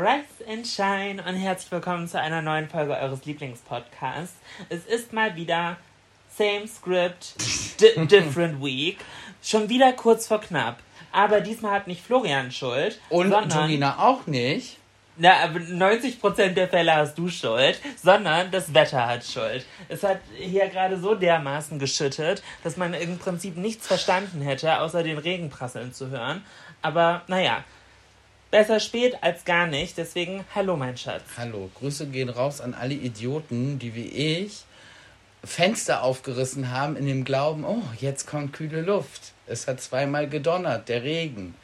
Rise and Shine und herzlich willkommen zu einer neuen Folge eures Lieblingspodcasts. Es ist mal wieder Same Script, di different week. Schon wieder kurz vor knapp. Aber diesmal hat nicht Florian Schuld. Und Torina auch nicht. Na, aber 90% der Fälle hast du Schuld, sondern das Wetter hat Schuld. Es hat hier gerade so dermaßen geschüttet, dass man im Prinzip nichts verstanden hätte, außer den Regen prasseln zu hören. Aber naja, besser spät als gar nicht. Deswegen, hallo mein Schatz. Hallo, Grüße gehen raus an alle Idioten, die wie ich Fenster aufgerissen haben in dem Glauben, oh, jetzt kommt kühle Luft. Es hat zweimal gedonnert, der Regen.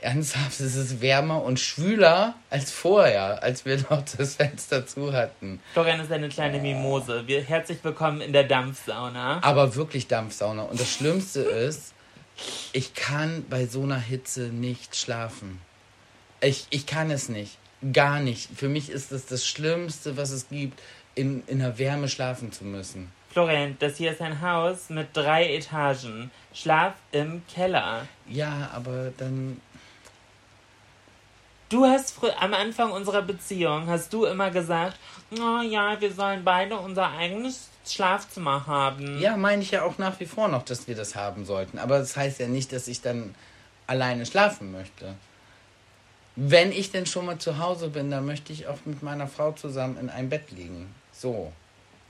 Ernsthaft, es ist wärmer und schwüler als vorher, als wir noch das Fenster zu hatten. Florian ist eine kleine Mimose. Wir, herzlich willkommen in der Dampfsauna. Aber wirklich Dampfsauna. Und das Schlimmste ist, ich kann bei so einer Hitze nicht schlafen. Ich, ich kann es nicht. Gar nicht. Für mich ist es das Schlimmste, was es gibt, in, in der Wärme schlafen zu müssen. Florian, das hier ist ein Haus mit drei Etagen. Schlaf im Keller. Ja, aber dann. Du hast am Anfang unserer Beziehung hast du immer gesagt, oh ja, wir sollen beide unser eigenes Schlafzimmer haben. Ja, meine ich ja auch nach wie vor noch, dass wir das haben sollten. Aber das heißt ja nicht, dass ich dann alleine schlafen möchte. Wenn ich denn schon mal zu Hause bin, dann möchte ich auch mit meiner Frau zusammen in einem Bett liegen. So.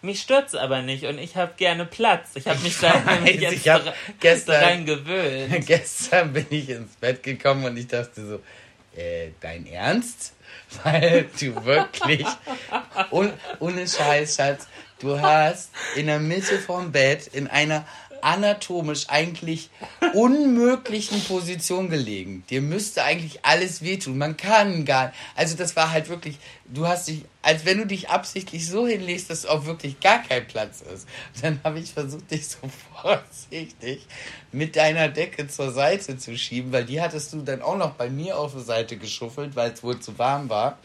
Mich stört's aber nicht und ich habe gerne Platz. Ich habe mich da nämlich jetzt ich gestern- dran gewöhnt. Gestern bin ich ins Bett gekommen und ich dachte so, äh, dein Ernst? Weil du wirklich, un, ohne Scheiß, Schatz, du hast in der Mitte vom Bett in einer anatomisch eigentlich unmöglichen Position gelegen. Dir müsste eigentlich alles wehtun. Man kann gar nicht. Also das war halt wirklich, du hast dich, als wenn du dich absichtlich so hinlegst, dass auch wirklich gar kein Platz ist. Und dann habe ich versucht, dich so vorsichtig mit deiner Decke zur Seite zu schieben, weil die hattest du dann auch noch bei mir auf die Seite geschuffelt, weil es wohl zu warm war.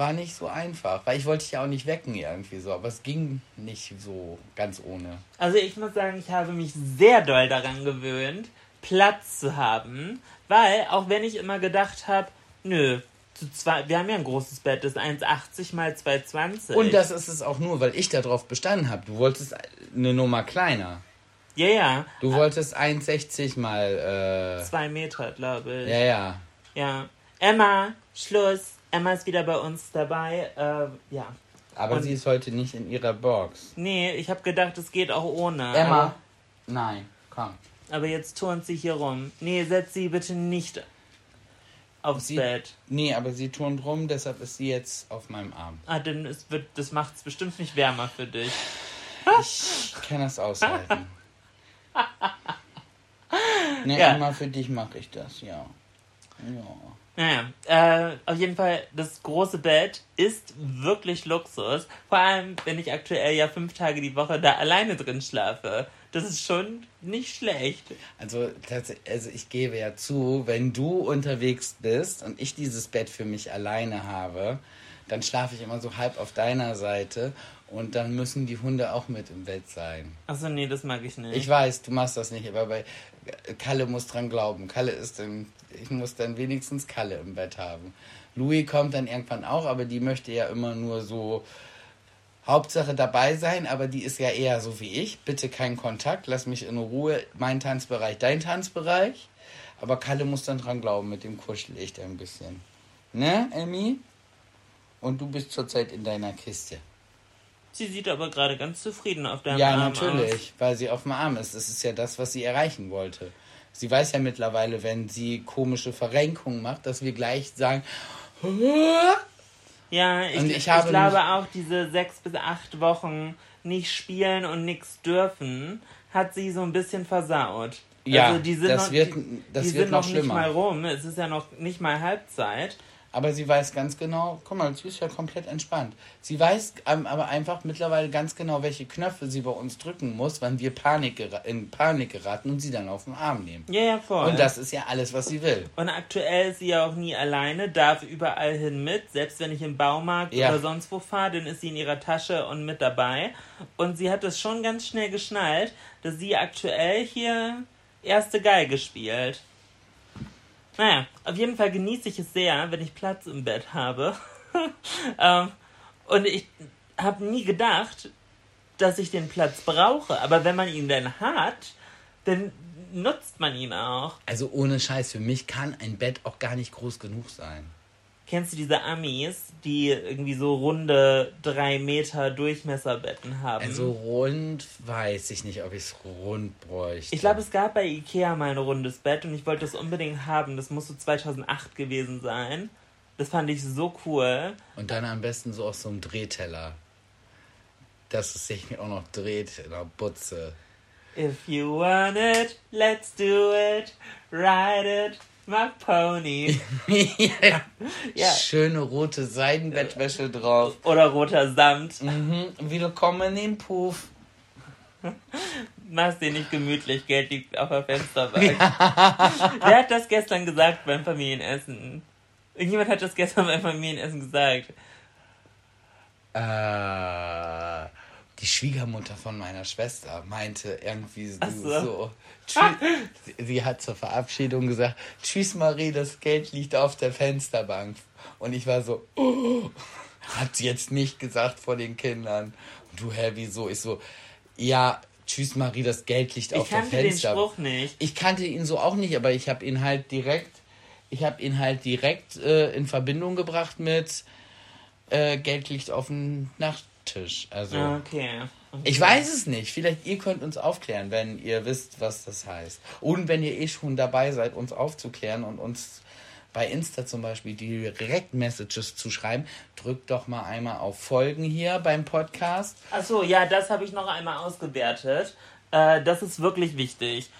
War nicht so einfach, weil ich wollte dich ja auch nicht wecken irgendwie so, aber es ging nicht so ganz ohne. Also ich muss sagen, ich habe mich sehr doll daran gewöhnt, Platz zu haben, weil auch wenn ich immer gedacht habe, nö, zu zwei, wir haben ja ein großes Bett, das ist 1,80 mal 2,20. Und das ist es auch nur, weil ich darauf bestanden habe. Du wolltest eine Nummer kleiner. Ja, ja. Du wolltest 1,60 mal. Zwei Meter, glaube Äh, ich. ja, ja. Ja. Emma, Schluss. Emma ist wieder bei uns dabei. Äh, ja. Aber Und- sie ist heute nicht in ihrer Box. Nee, ich habe gedacht, es geht auch ohne. Emma. Nein, komm. Aber, jetzt turnt sie hier rum. Nee, setz sie bitte nicht aufs Sie- Bett. Nee, aber sie turnt rum, deshalb ist sie jetzt auf meinem Arm. Ah, denn es wird, das macht es bestimmt nicht wärmer für dich. Ich kann das aushalten. Ne, Ja. Emma, für dich mache ich das, ja. Ja. Naja, äh, auf jeden Fall, das große Bett ist wirklich Luxus. Vor allem, wenn ich aktuell ja fünf Tage die Woche da alleine drin schlafe. Das ist schon nicht schlecht. Also, also ich gebe ja zu, wenn du unterwegs bist und ich dieses Bett für mich alleine habe, dann schlafe ich immer so halb auf deiner Seite und dann müssen die Hunde auch mit im Bett sein. Achso, nee, das mag ich nicht. Ich weiß, du machst das nicht, aber bei Kalle muss dran glauben. Kalle ist dann, ich muss dann wenigstens Kalle im Bett haben. Louis kommt dann irgendwann auch, aber die möchte ja immer nur so Hauptsache dabei sein, aber die ist ja eher so wie ich. Bitte keinen Kontakt, lass mich in Ruhe. Mein Tanzbereich, dein Tanzbereich. Aber Kalle muss dann dran glauben, mit dem kuschel ich ein bisschen. Ne, Emmy? Und du bist zurzeit in deiner Kiste. Sie sieht aber gerade ganz zufrieden auf deinem Ja, Arm natürlich, aus. weil sie auf dem Arm ist. Das ist ja das, was sie erreichen wollte. Sie weiß ja mittlerweile, wenn sie komische Verrenkungen macht, dass wir gleich sagen, Ja, ich, ich, ich habe glaube auch, diese sechs bis acht Wochen nicht spielen und nichts dürfen, hat sie so ein bisschen versaut. Ja, also die sind das noch, wird- das die wird sind noch noch nicht schlimmer. mal rum. Es ist ja noch nicht mal Halbzeit. Aber sie weiß ganz genau, guck mal, sie ist ja komplett entspannt. Sie weiß aber einfach mittlerweile ganz genau, welche Knöpfe sie bei uns drücken muss, wann wir Panik in Panik geraten und sie dann auf den Arm nehmen. Ja, ja, voll. Und das ist ja alles, was sie will. Und aktuell ist sie ja auch nie alleine, darf überall hin mit. Selbst wenn ich im Baumarkt Ja. oder sonst wo fahre, dann ist sie in ihrer Tasche und mit dabei. Und sie hat es schon ganz schnell geschnallt, dass sie aktuell hier erste Geige spielt. Naja, auf jeden Fall genieße ich es sehr, wenn ich Platz im Bett habe. ähm, und ich habe nie gedacht, dass ich den Platz brauche. Aber wenn man ihn dann hat, dann nutzt man ihn auch. Also ohne Scheiß, für mich kann ein Bett auch gar nicht groß genug sein. Kennst du diese Amis, die irgendwie so runde drei Meter Durchmesserbetten haben? Also rund weiß ich nicht, ob ich es rund bräuchte. ich glaube, es gab bei Ikea mal ein rundes Bett und ich wollte es unbedingt haben. Das muss so 2008 gewesen sein. Das fand ich so cool. Und dann am besten so aus so einem Drehteller. Dass es sich auch noch dreht in der Butze. If you want it, let's do it. Ride it, my pony. ja. Ja. Schöne rote Seidenbettwäsche drauf. Oder roter Samt. Mhm. Willkommen im Puff. Mach's dir nicht gemütlich, Geld liegt auf der Fensterbank. Wer hat das gestern gesagt beim Familienessen? Irgendjemand hat das gestern beim Familienessen gesagt. Äh, die Schwiegermutter von meiner Schwester meinte irgendwie so. So. so sie, sie hat zur Verabschiedung gesagt: Tschüss, Marie, das Geld liegt auf der Fensterbank. Und ich war so: oh, Hat sie jetzt nicht gesagt vor den Kindern. Und du, hä, wieso? Ich so: Ja, tschüss, Marie, das Geld liegt auf Ich der kannte den Fensterbank. Spruch nicht. Ich kannte ihn so auch nicht, aber ich habe ihn halt direkt, ich habe ihn halt direkt äh, in Verbindung gebracht mit äh, Geld liegt auf dem Nachttisch. Also Okay. okay. ich weiß es nicht. Vielleicht ihr könnt uns aufklären, wenn ihr wisst, was das heißt. Und wenn ihr eh schon dabei seid, uns aufzuklären und uns bei Insta zum Beispiel direkt Messages zu schreiben, drückt doch mal einmal auf Folgen hier beim Podcast. Achso, ja, das habe ich noch einmal ausgewertet. Äh, das ist wirklich wichtig.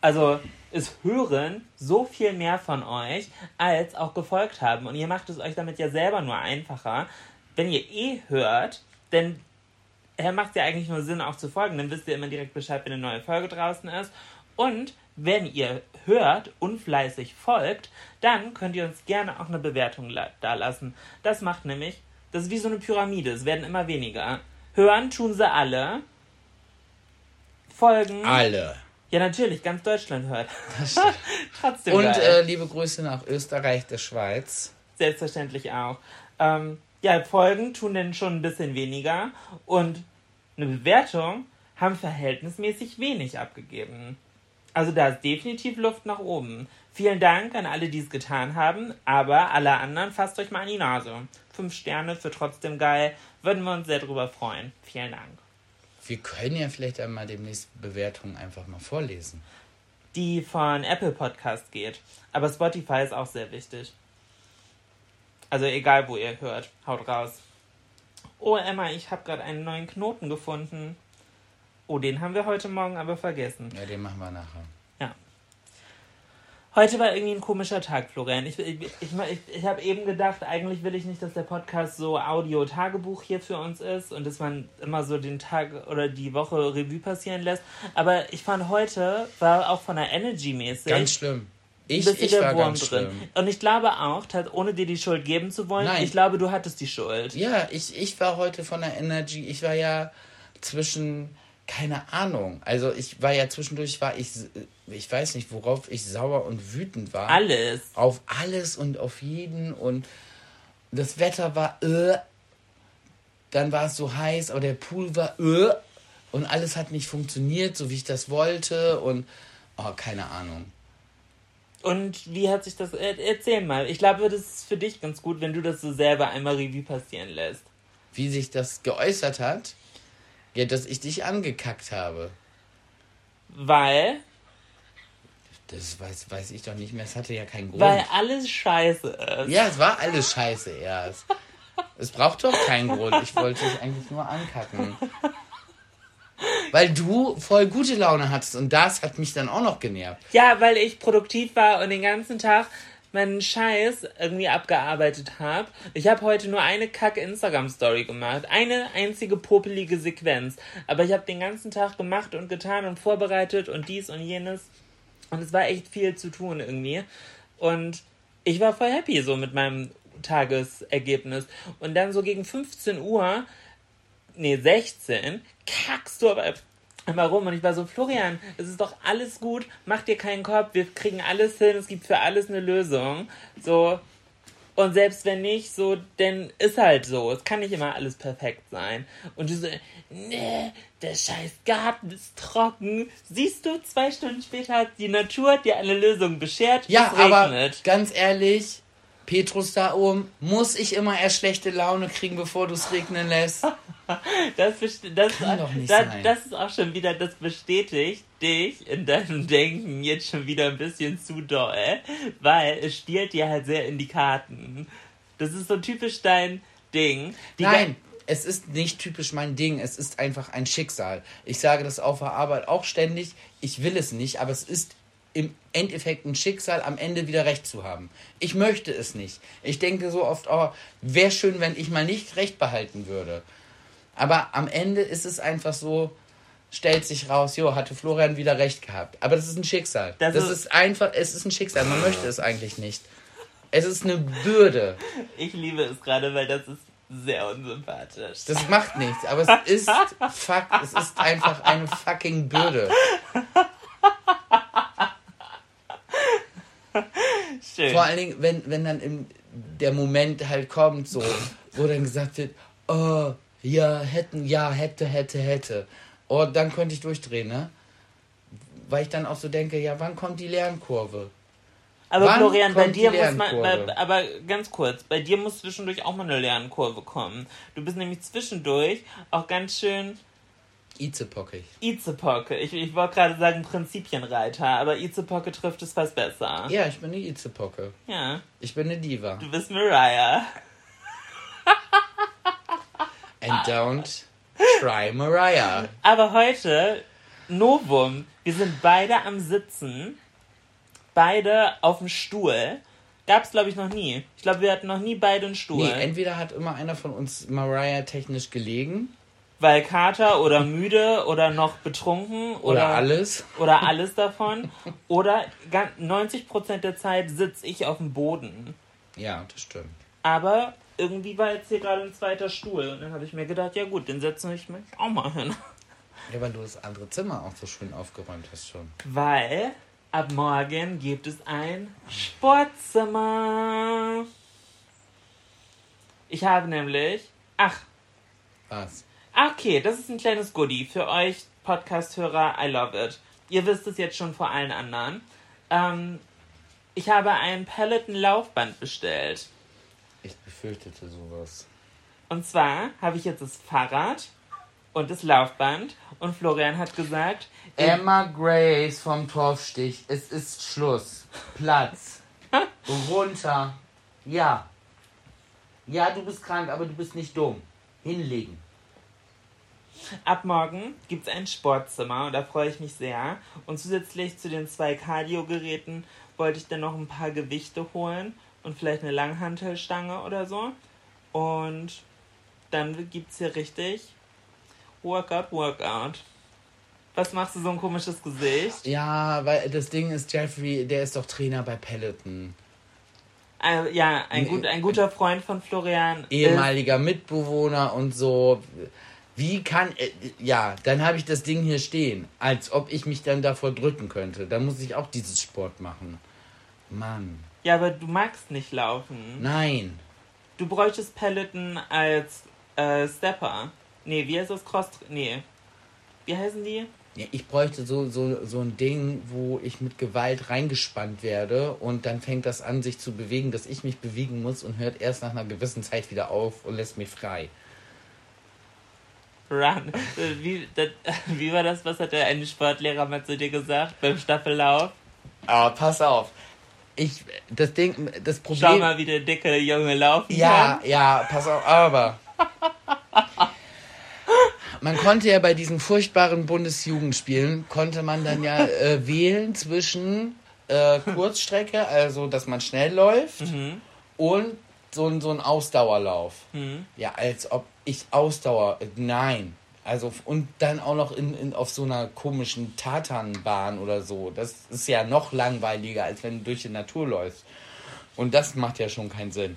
Also, es hören so viel mehr von euch, als auch gefolgt haben. Und ihr macht es euch damit ja selber nur einfacher. Wenn ihr eh hört, dann äh, macht es ja eigentlich nur Sinn, auch zu folgen. Dann wisst ihr immer direkt Bescheid, wenn eine neue Folge draußen ist. Und wenn ihr hört und fleißig folgt, dann könnt ihr uns gerne auch eine Bewertung la- dalassen. Das macht nämlich, das ist wie so eine Pyramide, es werden immer weniger. Hören tun sie alle. Folgen. Alle. Ja, natürlich, ganz Deutschland hört. Trotzdem. Und äh, liebe Grüße nach Österreich, der Schweiz. Selbstverständlich auch. Ähm, ja, Folgen tun denn schon ein bisschen weniger und eine Bewertung haben verhältnismäßig wenig abgegeben. Also da ist definitiv Luft nach oben. Vielen Dank an alle, die es getan haben, aber alle anderen fasst euch mal an die Nase. Fünf Sterne für trotzdem geil, würden wir uns sehr drüber freuen. Vielen Dank. Wir können ja vielleicht einmal demnächst Bewertungen einfach mal vorlesen. Die von Apple Podcast geht, aber Spotify ist auch sehr wichtig. Also egal, wo ihr hört, haut raus. Oh Emma, ich habe gerade einen neuen Knoten gefunden. Oh, den haben wir heute Morgen aber vergessen. Ja, den machen wir nachher. Ja. Heute war irgendwie ein komischer Tag, Florian. Ich, ich, ich, ich, ich habe eben gedacht, eigentlich will ich nicht, dass der Podcast so Audio-Tagebuch hier für uns ist und dass man immer so den Tag oder die Woche Revue passieren lässt. Aber ich fand heute war auch von der Energy mäßig Ganz schlimm. Ich, bisschen ich der war Wurm ganz drin. schlimm. Und ich glaube auch, ohne dir die Schuld geben zu wollen, Nein. ich glaube, du hattest die Schuld. Ja, ich, ich war heute von der Energy, ich war ja zwischen, keine Ahnung, also ich war ja zwischendurch, war ich, ich weiß nicht, worauf ich sauer und wütend war. Alles. Auf alles und auf jeden und das Wetter war, äh, dann war es so heiß, aber der Pool war, äh, und alles hat nicht funktioniert, so wie ich das wollte und, oh, keine Ahnung. Und wie hat sich das. Er, erzähl mal. Ich glaube, das ist für dich ganz gut, wenn du das so selber einmal Revue passieren lässt. Wie sich das geäußert hat? Ja, dass ich dich angekackt habe. Weil. Das weiß, weiß ich doch nicht mehr. Es hatte ja keinen Grund. Weil alles scheiße ist. Ja, es war alles scheiße erst. Es braucht doch keinen Grund. Ich wollte dich eigentlich nur ankacken. Weil du voll gute Laune hattest und das hat mich dann auch noch genervt. Ja, weil ich produktiv war und den ganzen Tag meinen Scheiß irgendwie abgearbeitet habe. Ich habe heute nur eine kacke Instagram-Story gemacht. Eine einzige popelige Sequenz. Aber ich habe den ganzen Tag gemacht und getan und vorbereitet und dies und jenes. Und es war echt viel zu tun irgendwie. Und ich war voll happy so mit meinem Tagesergebnis. Und dann so gegen 15 Uhr, nee, 16, kackst du aber immer rum. Und ich war so, Florian, es ist doch alles gut, mach dir keinen Kopf, wir kriegen alles hin, es gibt für alles eine Lösung. So. Und selbst wenn nicht, so, dann ist halt so. Es kann nicht immer alles perfekt sein. Und du so, nee, der scheiß Garten ist trocken. Siehst du, zwei Stunden später hat die Natur dir eine Lösung beschert. Ja, es aber ganz ehrlich, Petrus da oben, muss ich immer erst schlechte Laune kriegen, bevor du es regnen lässt? Das, das, das, das ist auch schon wieder, das bestätigt dich in deinem Denken jetzt schon wieder ein bisschen zu doll, weil es stiehlt dir halt sehr in die Karten. Das ist so typisch dein Ding. Die Nein, es ist nicht typisch mein Ding. Es ist einfach ein Schicksal. Ich sage das auf der Arbeit auch ständig. Ich will es nicht, aber es ist im Endeffekt ein Schicksal, am Ende wieder recht zu haben. Ich möchte es nicht. Ich denke so oft, oh, wäre schön, wenn ich mal nicht recht behalten würde. Aber am Ende ist es einfach so, stellt sich raus, jo, hatte Florian wieder recht gehabt. Aber das ist ein Schicksal. Das Das, ist- ist einfach, es ist ein Schicksal. Man möchte es eigentlich nicht. Es ist eine Bürde. Ich liebe es gerade, weil das ist sehr unsympathisch. Das macht nichts, aber es ist Fakt, es ist einfach eine fucking Bürde. Schön. Vor allen Dingen, wenn, wenn dann im, der Moment halt kommt, so, wo dann gesagt wird, oh, ja, hätten, ja, hätte, hätte, hätte. Oh, dann könnte ich durchdrehen, ne? Weil ich dann auch so denke, ja, wann kommt die Lernkurve? Aber Wann Florian, bei dir muss man, bei, aber ganz kurz, bei dir muss zwischendurch auch mal eine Lernkurve kommen. Du bist nämlich zwischendurch auch ganz schön Izepockig. Izepocke. Ich, ich wollte gerade sagen Prinzipienreiter, aber Izepocke trifft es fast besser. Ja, ich bin eine Izepocke. Ja, Ich bin eine Diva. du bist Mariah. And don't try Mariah. Aber heute, Novum, wir sind beide am Sitzen, beide auf dem Stuhl. Gab's, glaube ich, noch nie. Ich glaube, wir hatten noch nie beide einen Stuhl. Nee, entweder hat immer einer von uns Mariah technisch gelegen weil Kater oder müde oder noch betrunken oder, oder alles. oder alles davon. oder gan- 90% der Zeit sitze ich auf dem Boden. Ja, das stimmt. Aber irgendwie war jetzt hier gerade ein zweiter Stuhl. Und dann habe ich mir gedacht, ja gut, den setze ich mich auch mal hin. Ja, weil du das andere Zimmer auch so schön aufgeräumt hast schon. Weil ab morgen gibt es ein Sportzimmer. Ich habe nämlich. Ach, Was? Okay, das ist ein kleines Goodie für euch Podcast-Hörer. I love it. Ihr wisst es jetzt schon vor allen anderen. Ähm, ich habe ein Peloton-Laufband bestellt. Ich befürchtete sowas. Und zwar habe ich jetzt das Fahrrad und das Laufband. Und Florian hat gesagt, Emma Grace vom Torfstich. Es ist Schluss. Platz. Runter. Ja. Ja, du bist krank, aber du bist nicht dumm. Hinlegen. Ab morgen gibt es ein Sportzimmer und da freue ich mich sehr. Und zusätzlich zu den zwei Cardio-Geräten wollte ich dann noch ein paar Gewichte holen und vielleicht eine Langhantelstange oder so. Und dann gibt es hier richtig Workout, Workout. Was machst du so ein komisches Gesicht? Ja, weil das Ding ist, Jeffrey, der ist doch Trainer bei Peloton. Äh, ja, ein, gut, ein guter Freund von Florian. Ehemaliger Mitbewohner und so. Wie kann. Äh, ja, dann habe ich das Ding hier stehen. Als ob ich mich dann davor drücken könnte. Dann muss ich auch dieses Sport machen. Mann. Ja, aber du magst nicht laufen. Nein. Du bräuchtest Peloton als äh, Stepper. Nee, wie heißt das? Cross... Nee. Wie heißen die? Ja, ich bräuchte so, so, so ein Ding, wo ich mit Gewalt reingespannt werde und dann fängt das an, sich zu bewegen, dass ich mich bewegen muss und hört erst nach einer gewissen Zeit wieder auf und lässt mich frei. Run. Wie, das, wie war das? Was hat der eine Sportlehrer mal zu dir gesagt beim Staffellauf? Aber pass auf. Ich, das Ding, das Problem. Schau mal, wie der dicke Junge laufen Ja, kann. ja, pass auf, aber. Man konnte ja bei diesen furchtbaren Bundesjugendspielen, konnte man dann ja äh, wählen zwischen äh, Kurzstrecke, also dass man schnell läuft, und so, ein- so ein Ausdauerlauf. Ja, als ob ich Ausdauer, nein. Also, und dann auch noch in, in, auf so einer komischen Tatanbahn oder so. Das ist ja noch langweiliger, als wenn du durch die Natur läufst. Und das macht ja schon keinen Sinn.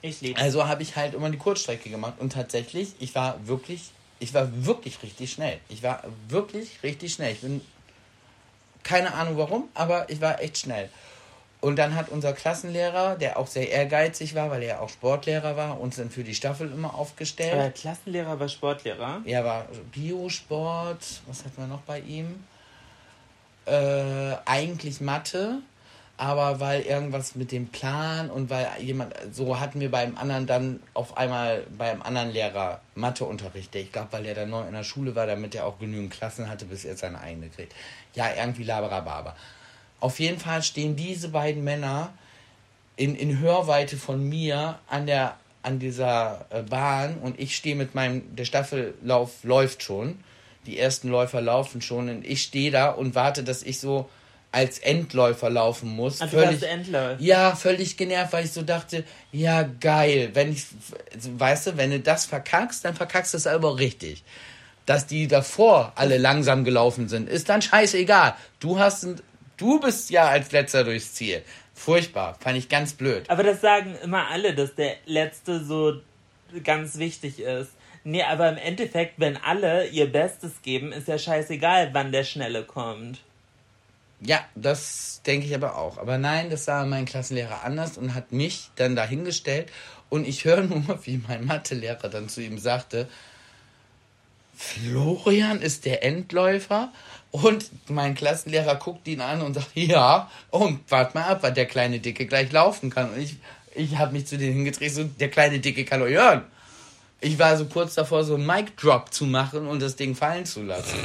Ich liebe Also habe ich halt immer die Kurzstrecke gemacht und tatsächlich, ich war wirklich, ich war wirklich richtig schnell. Ich war wirklich richtig schnell. Ich bin keine Ahnung warum, aber ich war echt schnell. Und dann hat unser Klassenlehrer, der auch sehr ehrgeizig war, weil er auch Sportlehrer war, uns dann für die Staffel immer aufgestellt. Aber Klassenlehrer war Sportlehrer. Er war Biosport, was hat man noch bei ihm? Äh, eigentlich Mathe, aber weil irgendwas mit dem Plan und weil jemand, so hatten wir beim anderen dann auf einmal beim anderen Lehrer Matheunterricht. Ich glaube, weil er dann neu in der Schule war, damit er auch genügend Klassen hatte, bis er seine eigene kriegt. Ja, irgendwie laberababa. Auf jeden Fall stehen diese beiden Männer in, in Hörweite von mir an der an dieser äh, Bahn und ich stehe mit meinem der Staffellauf läuft schon die ersten Läufer laufen schon und ich stehe da und warte dass ich so als Endläufer laufen muss du warst Endläufer. ja völlig genervt weil ich so dachte ja geil wenn ich weißt du wenn du das verkackst dann verkackst du es aber richtig dass die davor alle langsam gelaufen sind, ist dann scheißegal. Du hast, ein, du bist ja als letzter durchs Ziel. Furchtbar, fand ich ganz blöd. Aber das sagen immer alle, dass der Letzte so ganz wichtig ist. Nee, aber im Endeffekt, wenn alle ihr Bestes geben, ist ja scheißegal, wann der Schnelle kommt. Ja, das denke ich aber auch. Aber nein, das sah mein Klassenlehrer anders und hat mich dann dahingestellt. Und ich höre nur, wie mein Mathelehrer dann zu ihm sagte, Florian ist der Endläufer. Und mein Klassenlehrer guckt ihn an und sagt, ja, und wart mal ab, weil der kleine Dicke gleich laufen kann. Und ich, ich habe mich zu denen hingedreht, so, der kleine Dicke kann doch hören. Ich war so kurz davor, so einen Mic-Drop zu machen und das Ding fallen zu lassen.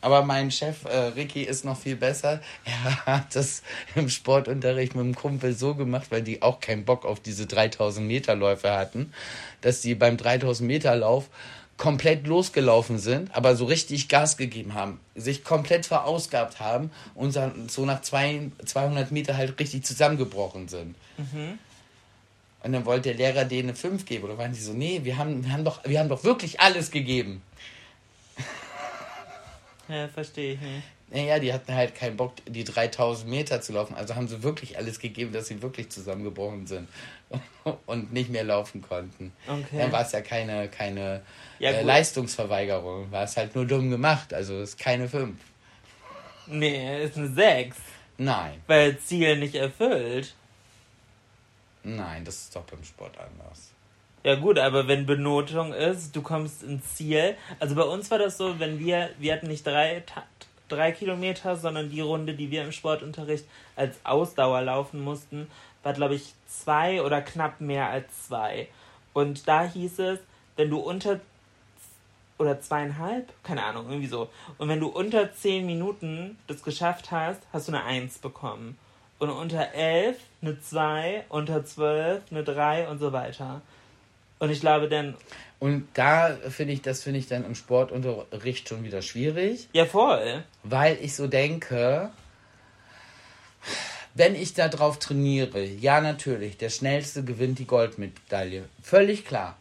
Aber mein Chef äh, Ricky ist noch viel besser. Er hat das im Sportunterricht mit dem Kumpel so gemacht, weil die auch keinen Bock auf diese 3000 Meter Läufe hatten, dass die beim 3000 Meter Lauf komplett losgelaufen sind, aber so richtig Gas gegeben haben, sich komplett verausgabt haben und dann so nach zwei, 200 Meter halt richtig zusammengebrochen sind. Und dann wollte der Lehrer denen eine 5 geben. Oder waren die so, nee, wir haben, wir haben, doch, wir haben doch wirklich alles gegeben. Ja, verstehe ich nicht. Naja, die hatten halt keinen Bock, die 3000 Meter zu laufen. Also haben sie wirklich alles gegeben, dass sie wirklich zusammengebrochen sind und nicht mehr laufen konnten. Okay. Dann war es ja keine, keine Ja, äh. Leistungsverweigerung. War es halt nur dumm gemacht. Also ist keine 5. Nee, ist eine 6. Nein, Weil Ziel nicht erfüllt. nein, das ist doch beim Sport anders. Ja gut, aber wenn Benotung ist, du kommst ins Ziel. Also bei uns war das so, wenn wir, wir hatten nicht drei, drei Kilometer, sondern die Runde, die wir im Sportunterricht als Ausdauer laufen mussten, war glaube ich zwei oder knapp mehr als zwei. Und da hieß es, wenn du unter oder zweieinhalb, keine Ahnung, irgendwie so. Und wenn du unter zehn Minuten das geschafft hast, hast du eine Eins bekommen. Und unter elf eine zwei, unter zwölf eine drei und so weiter. Und ich glaube dann, Und da finde ich, das finde ich dann im Sportunterricht schon wieder schwierig. ja voll. weil ich so denke, wenn ich da drauf trainiere, ja natürlich, der Schnellste gewinnt die Goldmedaille. Völlig klar.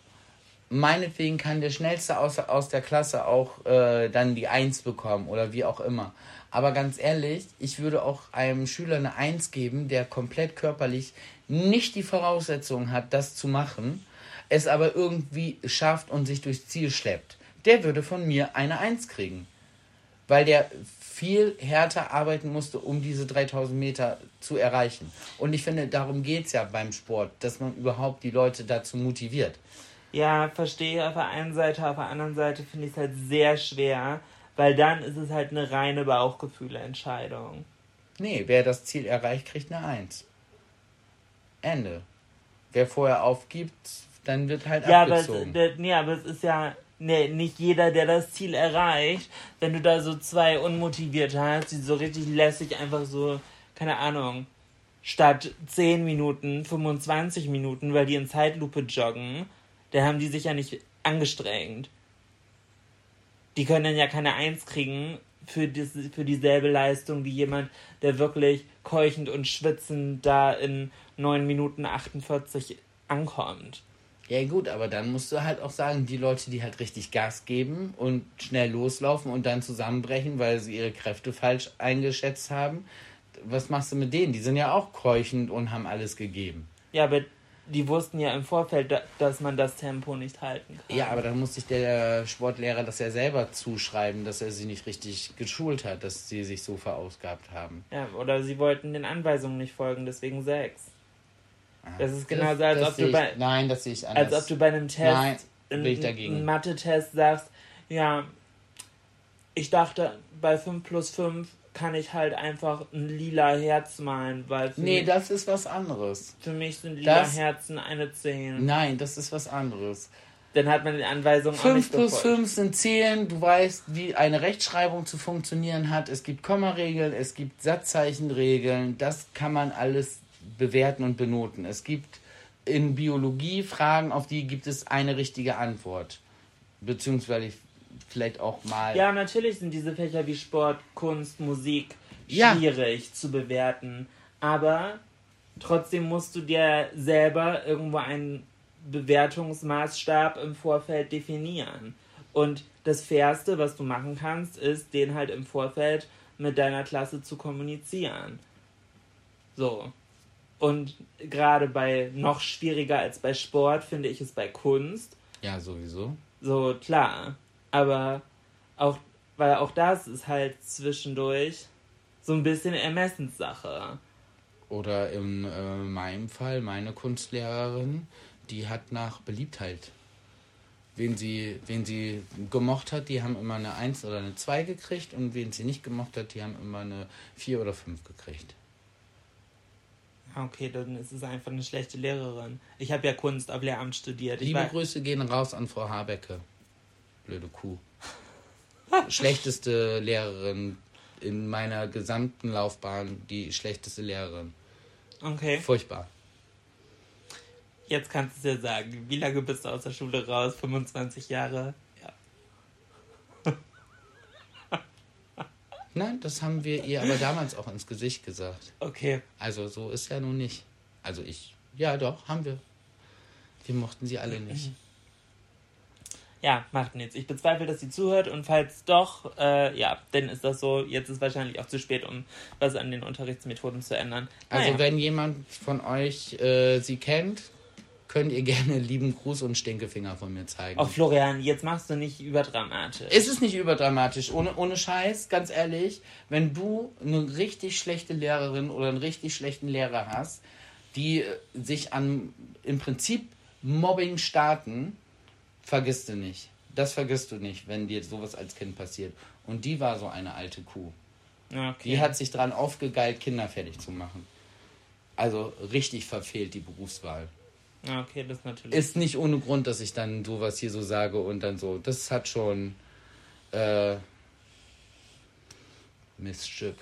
Meinetwegen kann der Schnellste aus, aus der Klasse auch äh, dann die Eins bekommen oder wie auch immer. Aber ganz ehrlich, ich würde auch einem Schüler eine Eins geben, der komplett körperlich nicht die Voraussetzungen hat, das zu machen, es aber irgendwie schafft und sich durchs Ziel schleppt. Der würde von mir eine Eins kriegen weil der viel härter arbeiten musste, um diese 3000 Meter zu erreichen. Und ich finde, darum geht es ja beim Sport, dass man überhaupt die Leute dazu motiviert. Ja, verstehe auf der einen Seite, auf der anderen Seite finde ich es halt sehr schwer, Weil dann ist es halt eine reine Bauchgefühle-Entscheidung. Nee, wer das Ziel erreicht, kriegt eine Eins. Ende. Wer vorher aufgibt, dann wird halt Ja, aber es, abgezogen. nee, aber es ist ja nee, nicht jeder, der das Ziel erreicht. Wenn du da so zwei unmotivierte hast, die so richtig lässig einfach so, keine Ahnung, statt 10 Minuten, 25 Minuten, weil die in Zeitlupe joggen, da haben die sich ja nicht angestrengt. Die können dann ja keine Eins kriegen für, dis, für dieselbe Leistung wie jemand, der wirklich keuchend und schwitzend da in 9 Minuten 48 ankommt. Ja gut, aber dann musst du halt auch sagen, die Leute, die halt richtig Gas geben und schnell loslaufen und dann zusammenbrechen, weil sie ihre Kräfte falsch eingeschätzt haben, was machst du mit denen? Die sind ja auch keuchend und haben alles gegeben. Ja, aber die wussten ja im Vorfeld, da, dass man das Tempo nicht halten kann. Ja, aber dann muss sich der Sportlehrer das ja selber zuschreiben, dass er sie nicht richtig geschult hat, dass sie sich so verausgabt haben. Ja, oder sie wollten den Anweisungen nicht folgen, deswegen sechs. Das ist genauso, als das ob du ich- bei, Nein, das sehe ich anders. als ob du bei einem Test, Nein, ich einem Mathe-Test sagst, ja, ich dachte, bei 5 plus 5 kann ich halt einfach ein lila Herz malen, weil Nee, mich, das ist was anderes. für mich sind lila das- Herzen eine 10. Nein, das ist was anderes. Dann hat man die Anweisungen auch 5 nicht plus befolgt. 5 sind Zählen. Du weißt, wie eine Rechtschreibung zu funktionieren hat. Es gibt Kommaregeln, es gibt Satzzeichenregeln. Das kann man alles bewerten und benoten. Es gibt in Biologie Fragen, auf die gibt es eine richtige Antwort. Beziehungsweise vielleicht auch mal. Ja, natürlich sind diese Fächer wie Sport, Kunst, Musik Ja. schwierig zu bewerten. Aber trotzdem musst du dir selber irgendwo einen Bewertungsmaßstab im Vorfeld definieren. Und das Fairste, was du machen kannst, ist, den halt im Vorfeld mit deiner Klasse zu kommunizieren. So. Und gerade bei noch schwieriger als bei Sport finde ich es bei Kunst, ja, sowieso. so, klar. Aber auch, weil auch das ist halt zwischendurch so ein bisschen Ermessenssache. Oder in äh, meinem Fall, meine Kunstlehrerin, die hat nach Beliebtheit. Wen sie, wen sie gemocht hat, die haben immer eine 1 oder eine 2 gekriegt und wen sie nicht gemocht hat, die haben immer eine 4 oder 5 gekriegt. Okay, dann ist es einfach eine schlechte Lehrerin. Ich habe ja Kunst auf Lehramt studiert. Liebe war, Grüße gehen raus an Frau Habecke. Blöde Kuh. Schlechteste Lehrerin in meiner gesamten Laufbahn, die schlechteste Lehrerin. okay, Furchtbar. jetzt kannst du es ja sagen. Wie lange bist du aus der Schule raus? 25 Jahre? Ja. Nein, das haben wir ihr aber damals auch ins Gesicht gesagt. Okay. Also so ist ja nun nicht. Also ich, ja doch, haben wir. Wir mochten sie alle nicht. Ja, macht nichts. Ich bezweifle, dass sie zuhört und falls doch, äh, ja, dann ist das so. Jetzt ist wahrscheinlich auch zu spät, um was an den Unterrichtsmethoden zu ändern. Also Naja. wenn jemand von euch äh, sie kennt, könnt ihr gerne lieben Gruß und Stinkefinger von mir zeigen. Oh, Florian, jetzt machst du nicht überdramatisch. Es ist nicht überdramatisch, ohne, ohne Scheiß, ganz ehrlich. Wenn du eine richtig schlechte Lehrerin oder einen richtig schlechten Lehrer hast, die äh, sich an im Prinzip Mobbing starten, vergisst du nicht. Das vergisst du nicht, wenn dir sowas als Kind passiert. Und die war so eine alte Kuh. okay. Die hat sich dran aufgegeilt, Kinder fertig zu machen. Also richtig verfehlt die Berufswahl. Ja, Okay, das natürlich. Ist nicht ohne Grund, dass ich dann sowas hier so sage und dann so. Das hat schon äh, Miststück.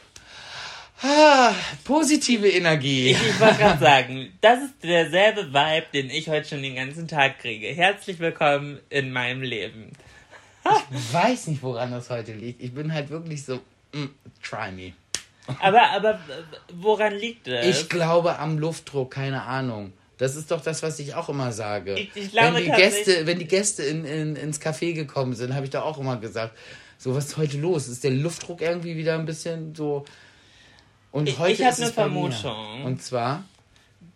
Ah, positive Energie. Ich, ich wollte gerade sagen, das ist derselbe Vibe, den ich heute schon den ganzen Tag kriege. Herzlich willkommen in meinem Leben. Ich weiß nicht, woran das heute liegt. Ich bin halt wirklich so, mm, try me. Aber, aber woran liegt es? Ich glaube am Luftdruck, keine Ahnung. Das ist doch das, was ich auch immer sage. Ich- ich glaube wenn, die Gäste, wenn die Gäste in, in, ins Café gekommen sind, habe ich da auch immer gesagt, so was ist heute los? Ist der Luftdruck irgendwie wieder ein bisschen so... Und Ich- heute ich hab ist eine es bei mir. Vermutung. Und zwar,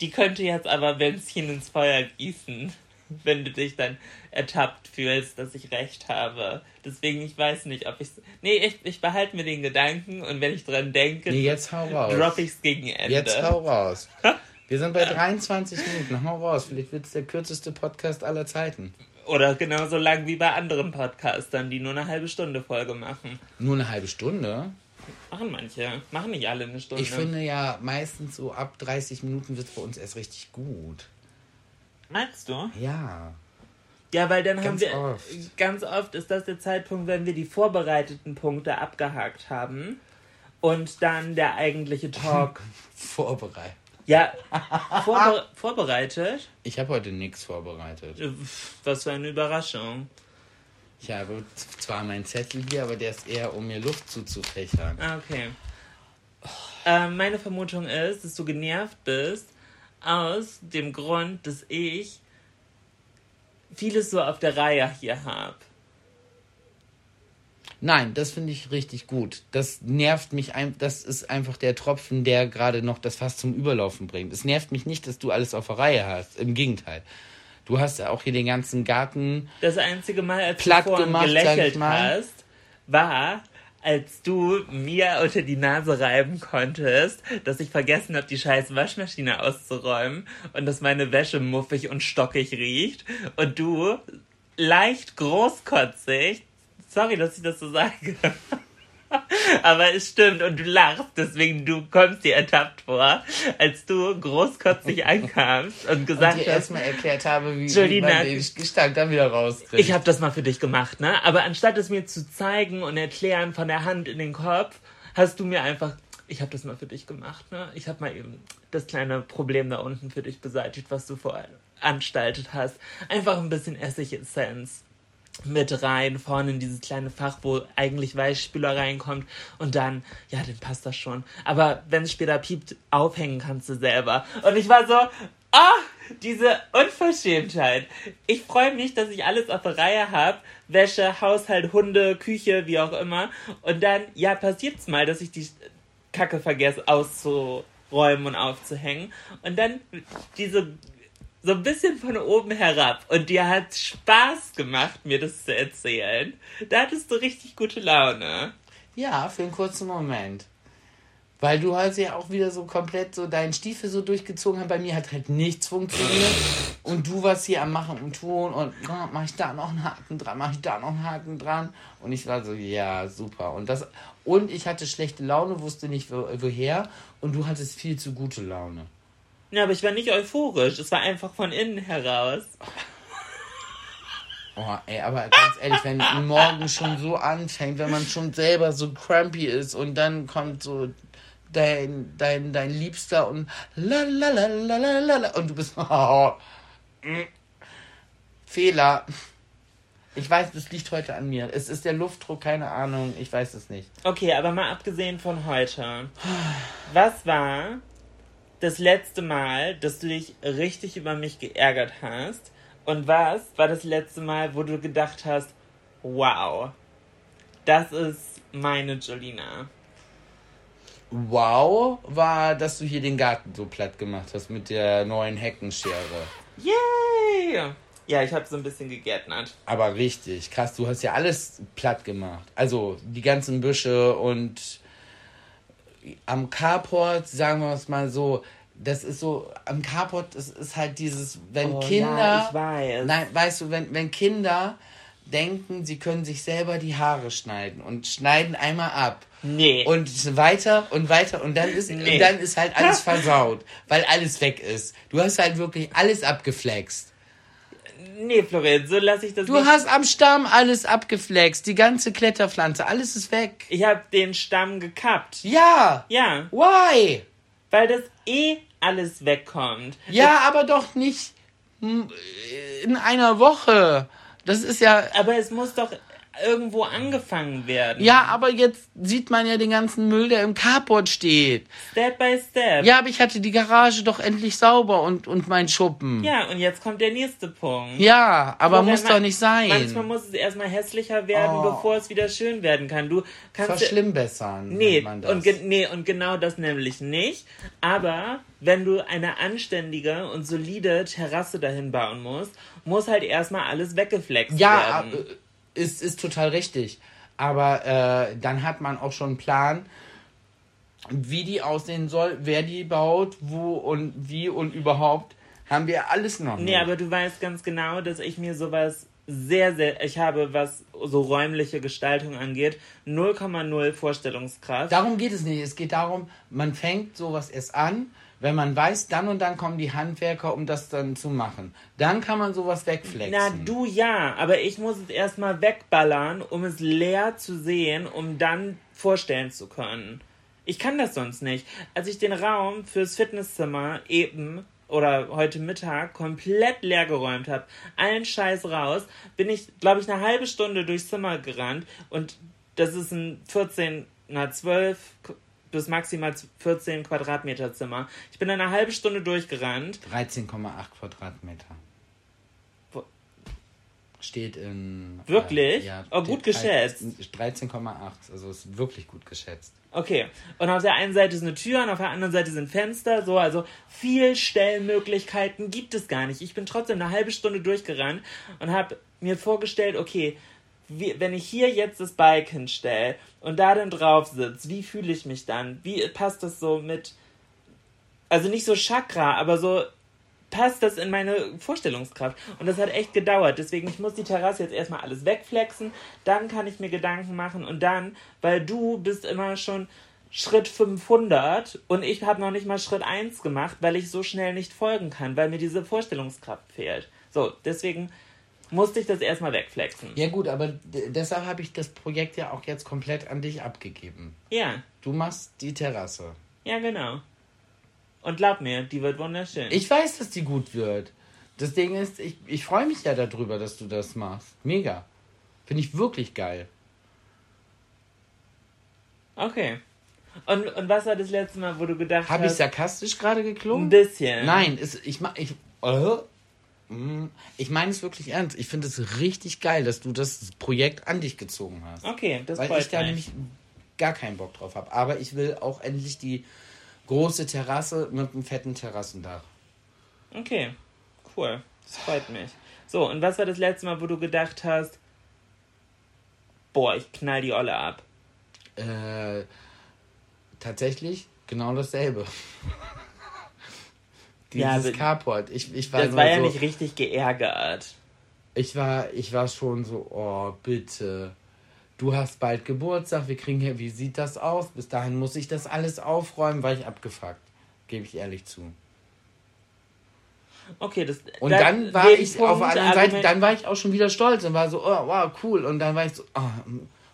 Die könnte jetzt aber Benzin ins Feuer gießen, wenn du dich dann ertappt fühlst, dass ich recht habe. Deswegen, ich weiß nicht, ob ich... Nee, ich, ich behalte mir den Gedanken und wenn ich dran denke, nee, jetzt hau raus. drop ich's gegen Ende. Jetzt hau raus. Wir sind bei 23 Minuten, hau raus. Vielleicht wird es der kürzeste Podcast aller Zeiten. Oder genauso lang wie bei anderen Podcastern, die nur eine halbe Stunde Folge machen. Nur eine halbe Stunde? Machen manche. Machen nicht alle eine Stunde. Ich finde ja, meistens so ab 30 Minuten wird es bei uns erst richtig gut. Meinst du? Ja. Ja, weil dann haben Ganz wir. oft. Ganz oft ist das der Zeitpunkt, wenn wir die vorbereiteten Punkte abgehakt haben. Und dann der eigentliche Talk. Vorbereitet. Ja, vorbe vorbereitet. Ich habe heute nichts vorbereitet. Äh, Was für eine Überraschung. Ich habe zwar meinen Zettel hier, aber der ist eher, um mir Luft zuzufächern. Ah, okay. Ähm, meine Vermutung ist, dass du genervt bist aus dem Grund, dass ich vieles so auf der Reihe hier habe. Nein, das finde ich richtig gut. Das nervt mich ein, das ist einfach der Tropfen, der gerade noch das Fass zum Überlaufen bringt. Es nervt mich nicht, dass du alles auf der Reihe hast. Im Gegenteil. Du hast ja auch hier den ganzen Garten. Das einzige Mal, als Platt du gemacht, gelächelt hast, war, als du mir unter die Nase reiben konntest, dass ich vergessen habe, die scheiß Waschmaschine auszuräumen und dass meine Wäsche muffig und stockig riecht und du leicht großkotzig, sorry, dass ich das so sage, aber es stimmt und du lachst, deswegen du kommst dir ertappt vor, als du großkotzig ankamst und Und gesagt dir hast, erstmal erklärt habe, wie, wie Jolina, man den Gestank dann wieder rauskriegt. ich habe das mal für dich gemacht, ne? Aber anstatt es mir zu zeigen und erklären von der Hand in den Kopf, hast du mir einfach, ich habe das mal für dich gemacht, ne? Ich habe mal eben das kleine Problem da unten für dich beseitigt, was du veranstaltet hast. Einfach ein bisschen Essigessenz mit rein, vorne in dieses kleine Fach, wo eigentlich Weichspüler reinkommt und dann, ja, dann passt das schon. Aber wenn es später piept, aufhängen kannst du selber. Und ich war so, ah, diese Unverschämtheit. Ich freue mich, dass ich alles auf der Reihe habe. Wäsche, Haushalt, Hunde, Küche, wie auch immer. Und dann, ja, passiert's mal, dass ich die Kacke vergesse auszuräumen und aufzuhängen. Und dann diese so ein bisschen von oben herab. Und dir hat Spaß gemacht, mir das zu erzählen. Da hattest du richtig gute Laune. Ja, für einen kurzen Moment. Weil du halt ja auch wieder so komplett so deinen Stiefel so durchgezogen hast. Bei mir hat halt nichts funktioniert. Und du warst hier am Machen und Tun und oh, mach ich da noch einen Haken dran, mach ich da noch einen Haken dran. Und ich war so, ja, super. Und das und ich hatte schlechte Laune, wusste nicht wo, woher. Und du hattest viel zu gute Laune. Ja, aber ich war nicht euphorisch. Es war einfach von innen heraus. Oh, ey, aber ganz ehrlich, wenn Morgen schon so anfängt, wenn man schon selber so crumpy ist und dann kommt so dein, dein, dein Liebster und la la la la la la la und du bist oh, mm, Fehler. Ich weiß, das liegt heute an mir. Es ist der Luftdruck, keine Ahnung, ich weiß es nicht. Okay, aber mal abgesehen von heute. Was war das letzte Mal, dass du dich richtig über mich geärgert hast? Und was war das letzte Mal, wo du gedacht hast, wow, das ist meine Jolina? Wow, war, dass du hier den Garten so platt gemacht hast mit der neuen Heckenschere. Yay! Ja, ich habe so ein bisschen gegärtnert. Aber richtig, krass, du hast ja alles platt gemacht. Also die ganzen Büsche und am Carport, sagen wir es mal so, das ist so, am Carport, das ist halt dieses, wenn Oh, Kinder. ja, ich weiß. Nein, weißt du, wenn, wenn Kinder denken, sie können sich selber die Haare schneiden und schneiden einmal ab. Nee. Und weiter und weiter und dann ist, Nee. und dann ist halt alles versaut, weil alles weg ist. Du hast halt wirklich alles abgeflext. Nee, Florian, so lasse ich das Du nicht. hast am Stamm alles abgeflext, die ganze Kletterpflanze, alles ist weg. ich habe den Stamm gekappt. Ja. Ja, Why? weil das eh alles wegkommt. Ja, aber doch nicht hm, in einer Woche. Das ist ja. Aber es muss doch irgendwo angefangen werden. Ja, aber jetzt sieht man ja den ganzen Müll, der im Carport steht. Step by step. Ja, aber ich hatte die Garage doch endlich sauber und, und mein Schuppen. Ja, und jetzt kommt der nächste Punkt. Ja, aber muss man- doch nicht sein. Manchmal muss es erstmal hässlicher werden, Oh. bevor es wieder schön werden kann. Du kannst Verschlimmbessern. Nee, man das. und, nee, und genau das nämlich nicht. Aber wenn du eine anständige und solide Terrasse dahin bauen musst, muss halt erstmal alles weggeflext Ja, werden. äh, ist, ist total richtig. Aber äh, dann hat man auch schon einen Plan, wie die aussehen soll, wer die baut, wo und wie und überhaupt. Haben wir alles noch Nee, nicht. aber du weißt ganz genau, dass ich mir sowas sehr, sehr, ich habe, was so räumliche Gestaltung angeht, 0,0 Vorstellungskraft. Darum geht es nicht. Es geht darum, man fängt sowas erst an, wenn man weiß, dann und dann kommen die Handwerker, um das dann zu machen. Dann kann man sowas wegflexen. Na, du ja, aber ich muss es erstmal wegballern, um es leer zu sehen, um dann vorstellen zu können. Ich kann das sonst nicht. Als ich den Raum fürs Fitnesszimmer eben oder heute Mittag komplett leer geräumt habe, allen Scheiß raus, bin ich, glaube ich, eine halbe Stunde durchs Zimmer gerannt und das ist ein 14, na 12 bis maximal 14 Quadratmeter Zimmer. Ich bin eine halbe Stunde durchgerannt. 13,8 Quadratmeter. Wo- Steht in. Wirklich? Äh, ja, Oh, gut geschätzt. 13,8. Also ist wirklich gut geschätzt. Okay. Und auf der einen Seite ist eine Tür und auf der anderen Seite sind Fenster. So, also viel Stellmöglichkeiten gibt es gar nicht. Ich bin trotzdem eine halbe Stunde durchgerannt und habe mir vorgestellt, okay, wie, wenn ich hier jetzt das Bike hinstelle und da dann drauf sitze, wie fühle ich mich dann? Wie passt das so mit, also nicht so Chakra, aber so passt das in meine Vorstellungskraft. Und das hat echt gedauert. Deswegen, ich muss die Terrasse jetzt erstmal alles wegflexen. Dann kann ich mir Gedanken machen. Und dann, weil du bist immer schon Schritt 500 und ich habe noch nicht mal Schritt 1 gemacht, weil ich so schnell nicht folgen kann, weil mir diese Vorstellungskraft fehlt. So, deswegen musste ich das erstmal wegflexen. Ja, gut, aber deshalb habe ich das Projekt ja auch jetzt komplett an dich abgegeben. Ja, Du machst die Terrasse. ja, genau. Und glaub mir, die wird wunderschön. Ich weiß, dass die gut wird. Das Ding ist, ich, ich freue mich ja darüber, dass du das machst. Mega. Finde ich wirklich geil. Okay. Und, und was war das letzte Mal, wo du gedacht Habe ich hast? sarkastisch gerade geklungen? Ein bisschen. Nein, es, ich ma- ich mm, ich meine es wirklich ernst. Ich finde es richtig geil, dass du das Projekt an dich gezogen hast. Okay, das Weil ich da nämlich gar keinen Bock drauf habe. Aber ich will auch endlich die große Terrasse mit einem fetten Terrassendach. Okay, cool. Das freut mich. So, und was war das letzte Mal, wo du gedacht hast, boah, ich knall die Olle ab? Äh, tatsächlich genau dasselbe. Ja, Dieses aber- Carport. Ich, ich war Das war ja so, nicht richtig geärgert. Ich war, ich war schon so, oh, bitte. Du hast bald Geburtstag, wir kriegen hier, wie sieht das aus? Bis dahin muss ich das alles aufräumen, weil ich abgefuckt. Gebe ich ehrlich zu. Okay, das. Und da- dann war ich auf Punkt, der anderen Seite, dann war ich auch schon wieder stolz und war so, oh, wow, cool. Und dann war ich so, oh,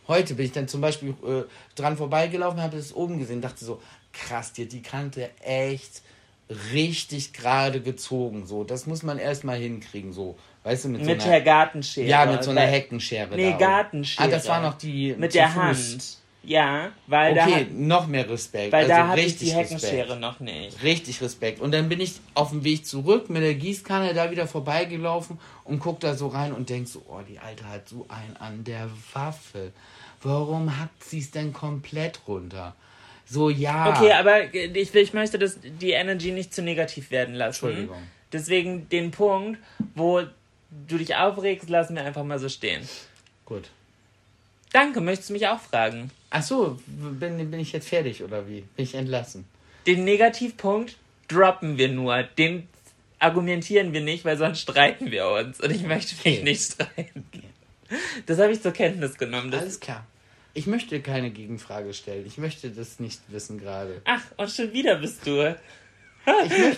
heute bin ich dann zum Beispiel äh, dran vorbeigelaufen, habe das oben gesehen, dachte so, krass, dir die Kante echt richtig gerade gezogen. So, das muss man erstmal hinkriegen, so. Weißt du, mit, Mit so der einer, Gartenschere. ja, mit so einer Heckenschere. Nee, da. Gartenschere. Ah, das war noch die Mit der Fuß. Hand. Ja, weil da. Okay, hat- noch mehr Respekt. Weil da also hatte ich richtig die Heckenschere Respekt. noch nicht. Richtig Respekt. Und dann bin ich auf dem Weg zurück mit der Gießkanne da wieder vorbeigelaufen und guck da so rein und denk so, oh, die Alte hat so einen an der Waffe. Warum hackt sie es denn komplett runter? So, ja. Okay, aber ich, will- ich möchte das, die Energy nicht zu negativ werden lassen. Entschuldigung. Deswegen den Punkt, wo du dich aufregst, lassen wir einfach mal so stehen. Gut. Danke, möchtest du mich auch fragen? Ach so, bin, bin ich jetzt fertig oder wie? Bin ich entlassen? Den Negativpunkt droppen wir nur. Den argumentieren wir nicht, weil sonst streiten wir uns. Und ich möchte mich Okay. nicht streiten. Das habe ich zur Kenntnis genommen. Das Alles klar. Ich möchte keine Gegenfrage stellen. Ich möchte das nicht wissen gerade. Ach, und schon wieder bist du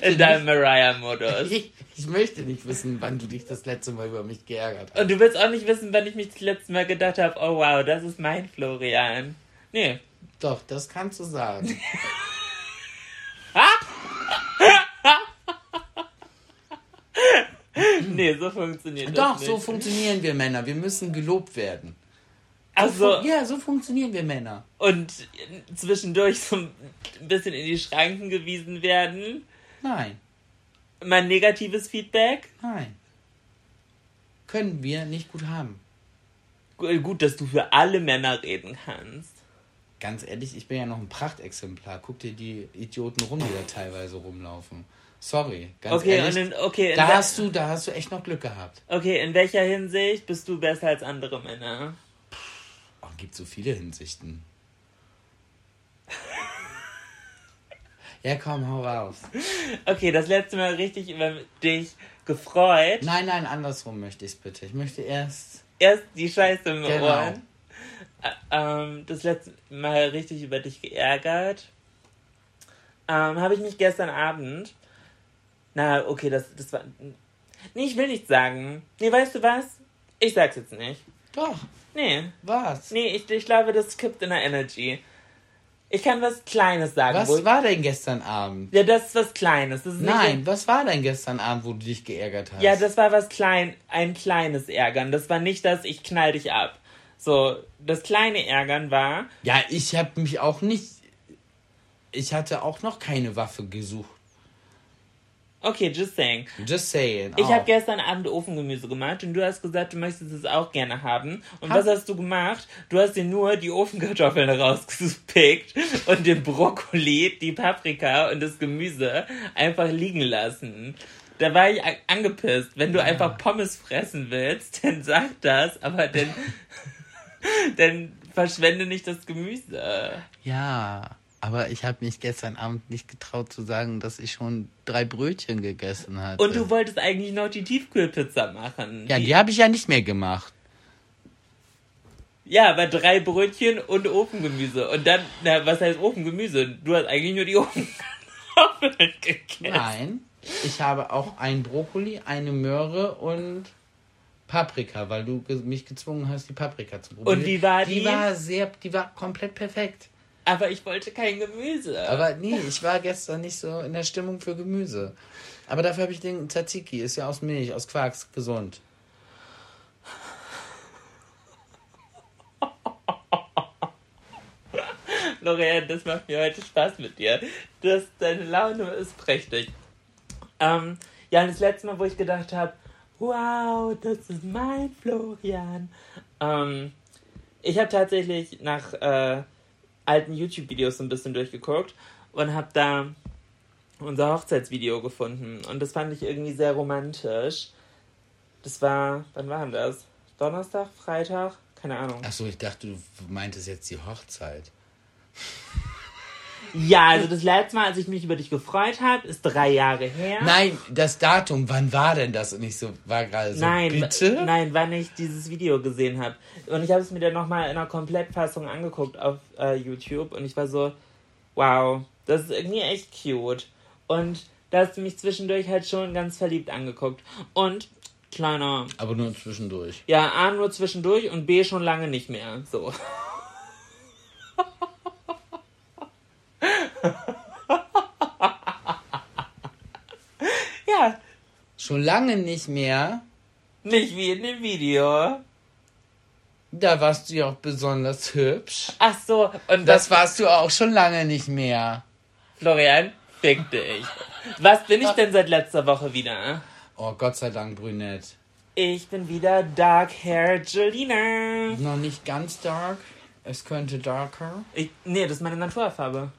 in deinem Mariah-Modus. ich, ich möchte nicht wissen, wann du dich das letzte Mal über mich geärgert hast. Und du willst auch nicht wissen, wann ich mich das letzte Mal gedacht habe, oh wow, das ist mein Florian. Nee. Doch, das kannst du sagen. Nee, so funktioniert das Doch, nicht. so funktionieren wir Männer. Wir müssen gelobt werden. Also, Ja, so funktionieren wir Männer. und zwischendurch so ein bisschen in die Schranken gewiesen werden. Nein, Mein negatives Feedback. nein. Können wir nicht gut haben. Gu- Gut, dass du für alle Männer reden kannst. Ganz ehrlich, ich bin ja noch ein Prachtexemplar. Guck dir die Idioten rum, die da teilweise rumlaufen. Sorry, ganz Okay, ehrlich. und in, okay, in da hast du, da hast du echt noch Glück gehabt. okay, in welcher Hinsicht bist du besser als andere Männer? Gibt so viele Hinsichten. Ja, komm, hau raus. Okay, das letzte Mal richtig über dich gefreut. Nein, nein, andersrum möchte ich es bitte. Ich möchte erst. Erst die Scheiße im Genau. Ohren. Ähm, das letzte Mal richtig über dich geärgert. Ähm, habe ich mich gestern Abend. Na, okay, das, das war. Nee, ich will nichts sagen. Nee, weißt du was? Ich sag's jetzt nicht. Doch, Nee. was? Nee, ich, ich glaube, das kippt in der Energy. Ich kann was Kleines sagen. Was war denn gestern Abend? ja, das ist was Kleines. Ist Nein, was war denn gestern Abend, wo du dich geärgert hast? Ja, das war was klein, ein kleines Ärgern. Das war nicht das, ich knall dich ab. So, das kleine Ärgern war, Ja, ich habe mich auch nicht. Ich hatte auch noch keine Waffe gesucht. Okay, just saying. Just saying. Ich auch. habe gestern Abend Ofengemüse gemacht und du hast gesagt, du möchtest es auch gerne haben. Und Hab- was hast du gemacht? Du hast dir nur die Ofenkartoffeln rausgepickt und den Brokkoli, die Paprika und das Gemüse einfach liegen lassen. Da war ich angepisst. Wenn du einfach Pommes fressen willst, dann sag das, aber dann, dann verschwende nicht das Gemüse. Ja, aber ich habe mich gestern Abend nicht getraut zu sagen, dass ich schon drei Brötchen gegessen hatte. Und du wolltest eigentlich noch die Tiefkühlpizza machen. Ja, die habe ich ja nicht mehr gemacht. Ja, aber drei Brötchen und Ofengemüse. Und dann, na, was heißt Ofengemüse? Du hast eigentlich nur die Ofenkartoffeln gegessen. Nein, ich habe auch ein Brokkoli, eine Möhre und Paprika, weil du mich gezwungen hast, die Paprika zu probieren. Und wie war die? die? war sehr, die war komplett perfekt. Aber ich wollte kein Gemüse. Aber nee, ich war gestern nicht so in der Stimmung für Gemüse. Aber dafür habe ich den Tzatziki, ist ja aus Milch, aus Quarks, gesund. Lorian, das macht mir heute Spaß mit dir. Das, deine Laune ist prächtig. Ähm, ja, und das letzte Mal, wo ich gedacht habe, wow, das ist mein Florian. Ähm, ich habe tatsächlich nach äh, alten YouTube-Videos so ein bisschen durchgeguckt und habe da unser Hochzeitsvideo gefunden. Und das fand ich irgendwie sehr romantisch. Das war, wann war denn das? Donnerstag, Freitag? Keine Ahnung. Achso, ich dachte, du meintest jetzt die Hochzeit. Ja, also das letzte Mal, als ich mich über dich gefreut habe, ist drei Jahre her. Nein, das Datum, wann war denn das? Und ich so, war gerade so, nein, bitte? nein, wann ich dieses Video gesehen habe. Und ich habe es mir dann nochmal in einer Komplettfassung angeguckt auf äh, YouTube und ich war so, wow, das ist irgendwie echt cute. Und da hast du mich zwischendurch halt schon ganz verliebt angeguckt. Und, kleiner, Aber nur zwischendurch. ja, A nur zwischendurch und B schon lange nicht mehr. So. ja, Schon lange nicht mehr. nicht wie in dem Video. Da warst du ja auch besonders hübsch. Ach so, und Das warst du auch schon lange nicht mehr. Florian, fick dich. Was bin ich denn seit letzter Woche wieder? Oh, Gott sei Dank, brünett. Ich bin wieder Dark Hair Jelina. Noch nicht ganz dark. Es könnte darker. Ich, nee, das ist meine Naturfarbe.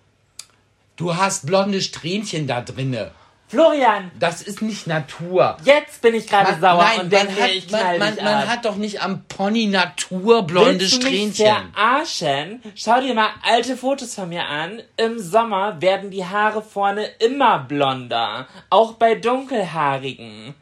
Du hast blonde Strähnchen da drinne. Florian, Das ist nicht Natur. jetzt bin ich gerade sauer nein, und man denke, hat, ich man, man, man hat doch nicht am Pony Natur blonde Willst du mich Strähnchen. verarschen? Schau dir mal alte Fotos von mir an. Im Sommer werden die Haare vorne immer blonder. Auch bei dunkelhaarigen.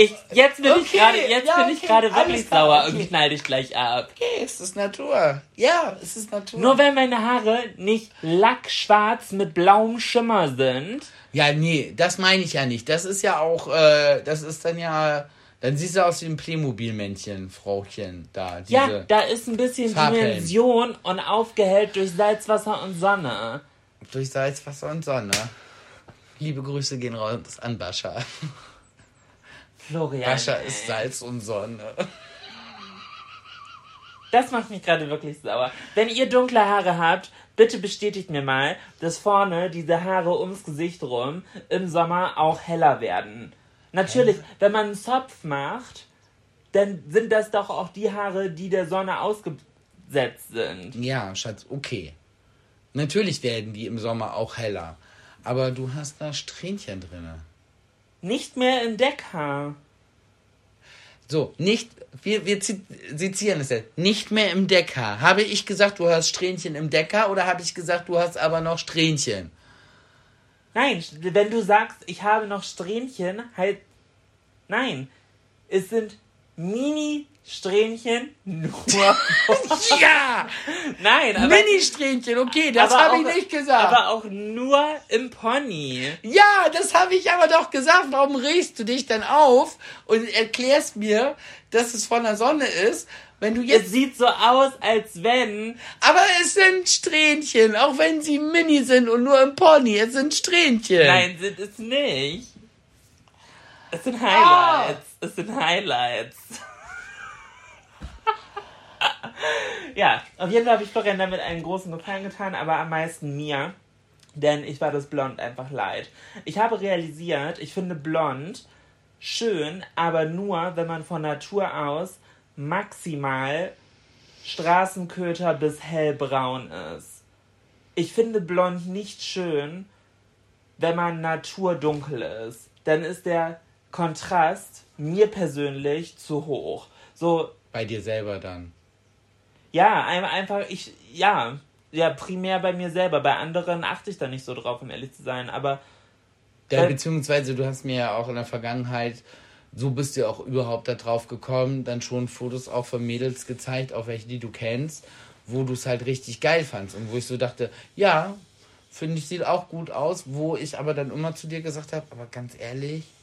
Ich, jetzt bin ich Okay, gerade, jetzt ja, bin ich okay, gerade wirklich klar, sauer okay. und knall dich gleich ab. Okay, es ist Natur. Ja, es ist Natur. Nur weil meine Haare nicht lackschwarz mit blauem Schimmer sind. ja, nee, das meine ich ja nicht. Das ist ja auch, äh, das ist dann ja, dann siehst du aus wie ein Playmobil-Männchen, Frauchen, da. Diese, Ja, da ist ein bisschen Farbhellen. Dimension und aufgehellt durch Salzwasser und Sonne. Durch Salz, Wasser und Sonne. Liebe Grüße gehen raus an Bascha. Florian. Bascha ey. ist Salz und Sonne. Das macht mich gerade wirklich sauer. Wenn ihr dunkle Haare habt, bitte bestätigt mir mal, dass vorne diese Haare ums Gesicht rum im Sommer auch heller werden. Natürlich, wenn man einen Zopf macht, dann sind das doch auch die Haare, die der Sonne ausgesetzt sind. Ja, Schatz, okay. Natürlich werden die im Sommer auch heller. Aber du hast da Strähnchen drinne. Nicht mehr im Deckhaar. So, nicht, wir, wir zi- sezieren es jetzt. Nicht mehr im Decker. Habe ich gesagt, du hast Strähnchen im Decker oder habe ich gesagt, du hast aber noch Strähnchen? Nein, wenn du sagst, ich habe noch Strähnchen, halt. Nein. Es sind Mini-Strähnchen nur. Ja! Nein, aber. Mini-Strähnchen, okay, das habe ich nicht gesagt. Aber auch nur im Pony. ja, das habe ich aber doch gesagt. Warum regst du dich dann auf und erklärst mir, dass es von der Sonne ist, wenn du Es jetzt. sieht so aus, als wenn. Aber es sind Strähnchen, auch wenn sie mini sind und nur im Pony. Es sind Strähnchen. Nein, sind es nicht. Es sind Ah! Highlights. Es sind Highlights. Ja, auf jeden Fall habe ich Florian damit einen großen Gefallen getan, aber am meisten mir. Denn ich war das Blond einfach leid. Ich habe realisiert, ich finde Blond schön, aber nur, wenn man von Natur aus maximal Straßenköter bis hellbraun ist. Ich finde Blond nicht schön, wenn man naturdunkel ist. Dann ist der Kontrast mir persönlich zu hoch. So, Bei dir selber dann. Ja, ein- einfach, ich, ja, ja, primär bei mir selber. Bei anderen achte ich da nicht so drauf, um ehrlich zu sein. Aber Ja, Äh, beziehungsweise du hast mir ja auch in der Vergangenheit, so bist du auch überhaupt da drauf gekommen, dann schon Fotos auch von Mädels gezeigt, auch welche, die du kennst, wo du es halt richtig geil fandst und wo ich so dachte, ja, finde ich, sieht auch gut aus, wo ich aber dann immer zu dir gesagt habe, aber ganz ehrlich, ich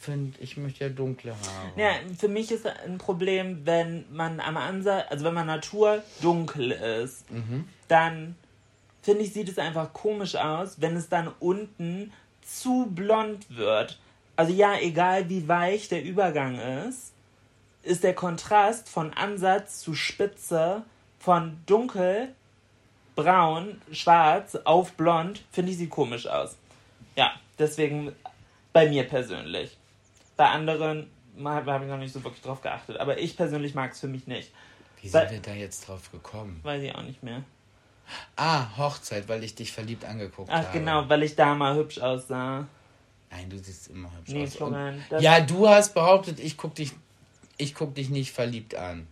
finde, ich möchte ja dunkle Haare. Ja, für mich ist ein Problem, wenn man am Ansatz, also wenn man Natur dunkel ist, dann finde ich, sieht es einfach komisch aus, wenn es dann unten zu blond wird. Also ja, egal wie weich der Übergang ist, ist der Kontrast von Ansatz zu Spitze, von dunkel, braun, schwarz auf blond, finde ich, sieht komisch aus. Ja, deswegen bei mir persönlich. Bei anderen habe hab ich noch nicht so wirklich drauf geachtet. Aber ich persönlich mag es für mich nicht. Wie Weil- sind wir da jetzt drauf gekommen? Weiß ich auch nicht mehr. Ah, Hochzeit, weil ich dich verliebt angeguckt habe. Ach genau, weil ich da mal hübsch aussah. Nein, du siehst immer hübsch Nee, aus. Florian, ja, du hast behauptet, ich guck dich, ich guck dich nicht verliebt an.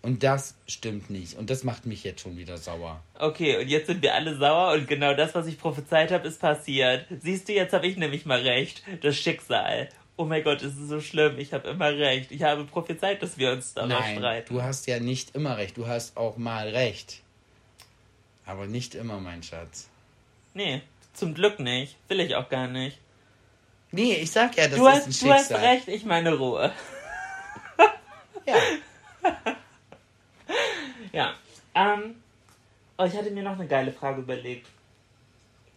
Und das stimmt nicht. Und das macht mich jetzt schon wieder sauer. Okay, und jetzt sind wir alle sauer und genau das, was ich prophezeit habe, ist passiert. Siehst du, jetzt habe ich nämlich mal recht. Das Schicksal. Oh mein Gott, es ist so schlimm. Ich habe immer recht. Ich habe prophezeit, dass wir uns darüber Nein, streiten. du hast ja nicht immer recht. Du hast auch mal recht. Aber nicht immer, mein Schatz. Nee, zum Glück nicht. Will ich auch gar nicht. Nee, ich sag ja, das Du ist hast, ein du Schicksal. hast recht, ich meine Ruhe. Ja. Ja. Ähm, oh, ich hatte mir noch eine geile Frage überlegt.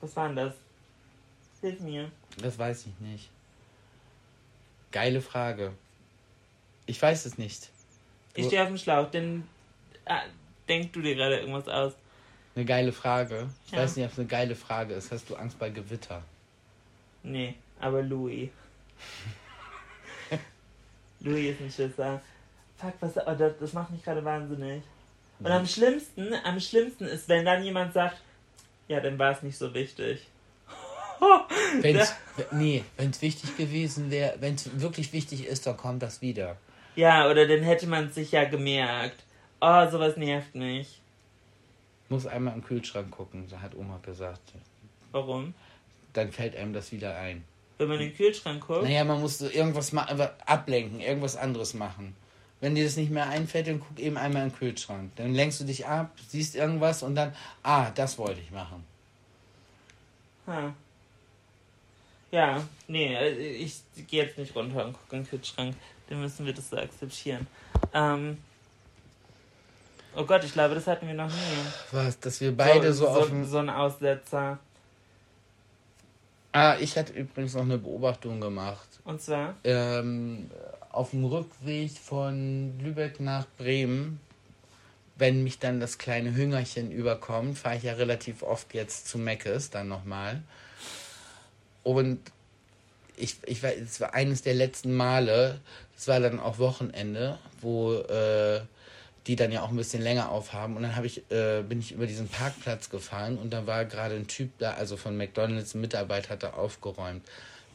Was war denn das? Hilf mir. Das weiß ich nicht. Geile Frage. Ich weiß es nicht. Ich stehe auf dem Schlauch, denn ah, denk du dir gerade irgendwas aus. Eine geile Frage. Ich Ja. weiß nicht, ob es eine geile Frage ist. Hast du Angst bei Gewitter? Nee, aber Louis. Louis ist ein Schisser. Fuck, was, oh, das, das macht mich gerade wahnsinnig. Und am schlimmsten, am schlimmsten ist, wenn dann jemand sagt, ja, dann war es nicht so wichtig. Wenn's, nee, wenn es wichtig gewesen wäre, wenn es wirklich wichtig ist, dann kommt das wieder. Ja, oder dann hätte man es sich ja gemerkt. Oh, sowas nervt mich. Muss einmal im Kühlschrank gucken, hat Oma gesagt. Warum? Dann fällt einem das wieder ein. Wenn man in den Kühlschrank guckt. Naja, man muss so irgendwas ma ablenken, irgendwas anderes machen. Wenn dir das nicht mehr einfällt, dann guck eben einmal im Kühlschrank. Dann lenkst du dich ab, siehst irgendwas und dann, ah, das wollte ich machen. Ha. Ja, nee, äh, ich gehe jetzt nicht runter und gucke in den Kühlschrank. Dann müssen wir das so akzeptieren. Ähm. Oh Gott, ich glaube, das hatten wir noch nie. Was, dass wir beide so, auf so, dem... so ein Aussetzer. Ah, ich hatte übrigens noch eine Beobachtung gemacht. Und zwar, ähm, auf dem Rückweg von Lübeck nach Bremen, wenn mich dann das kleine Hüngerchen überkommt, fahre ich ja relativ oft jetzt zu Meckes dann nochmal. Und ich, ich war, es war eines der letzten Male, es war dann auch Wochenende, wo äh, die dann ja auch ein bisschen länger aufhaben. Und dann ich, äh, bin ich über diesen Parkplatz gefahren und da war gerade ein Typ da, also von McDonalds, ein Mitarbeiter hat da aufgeräumt.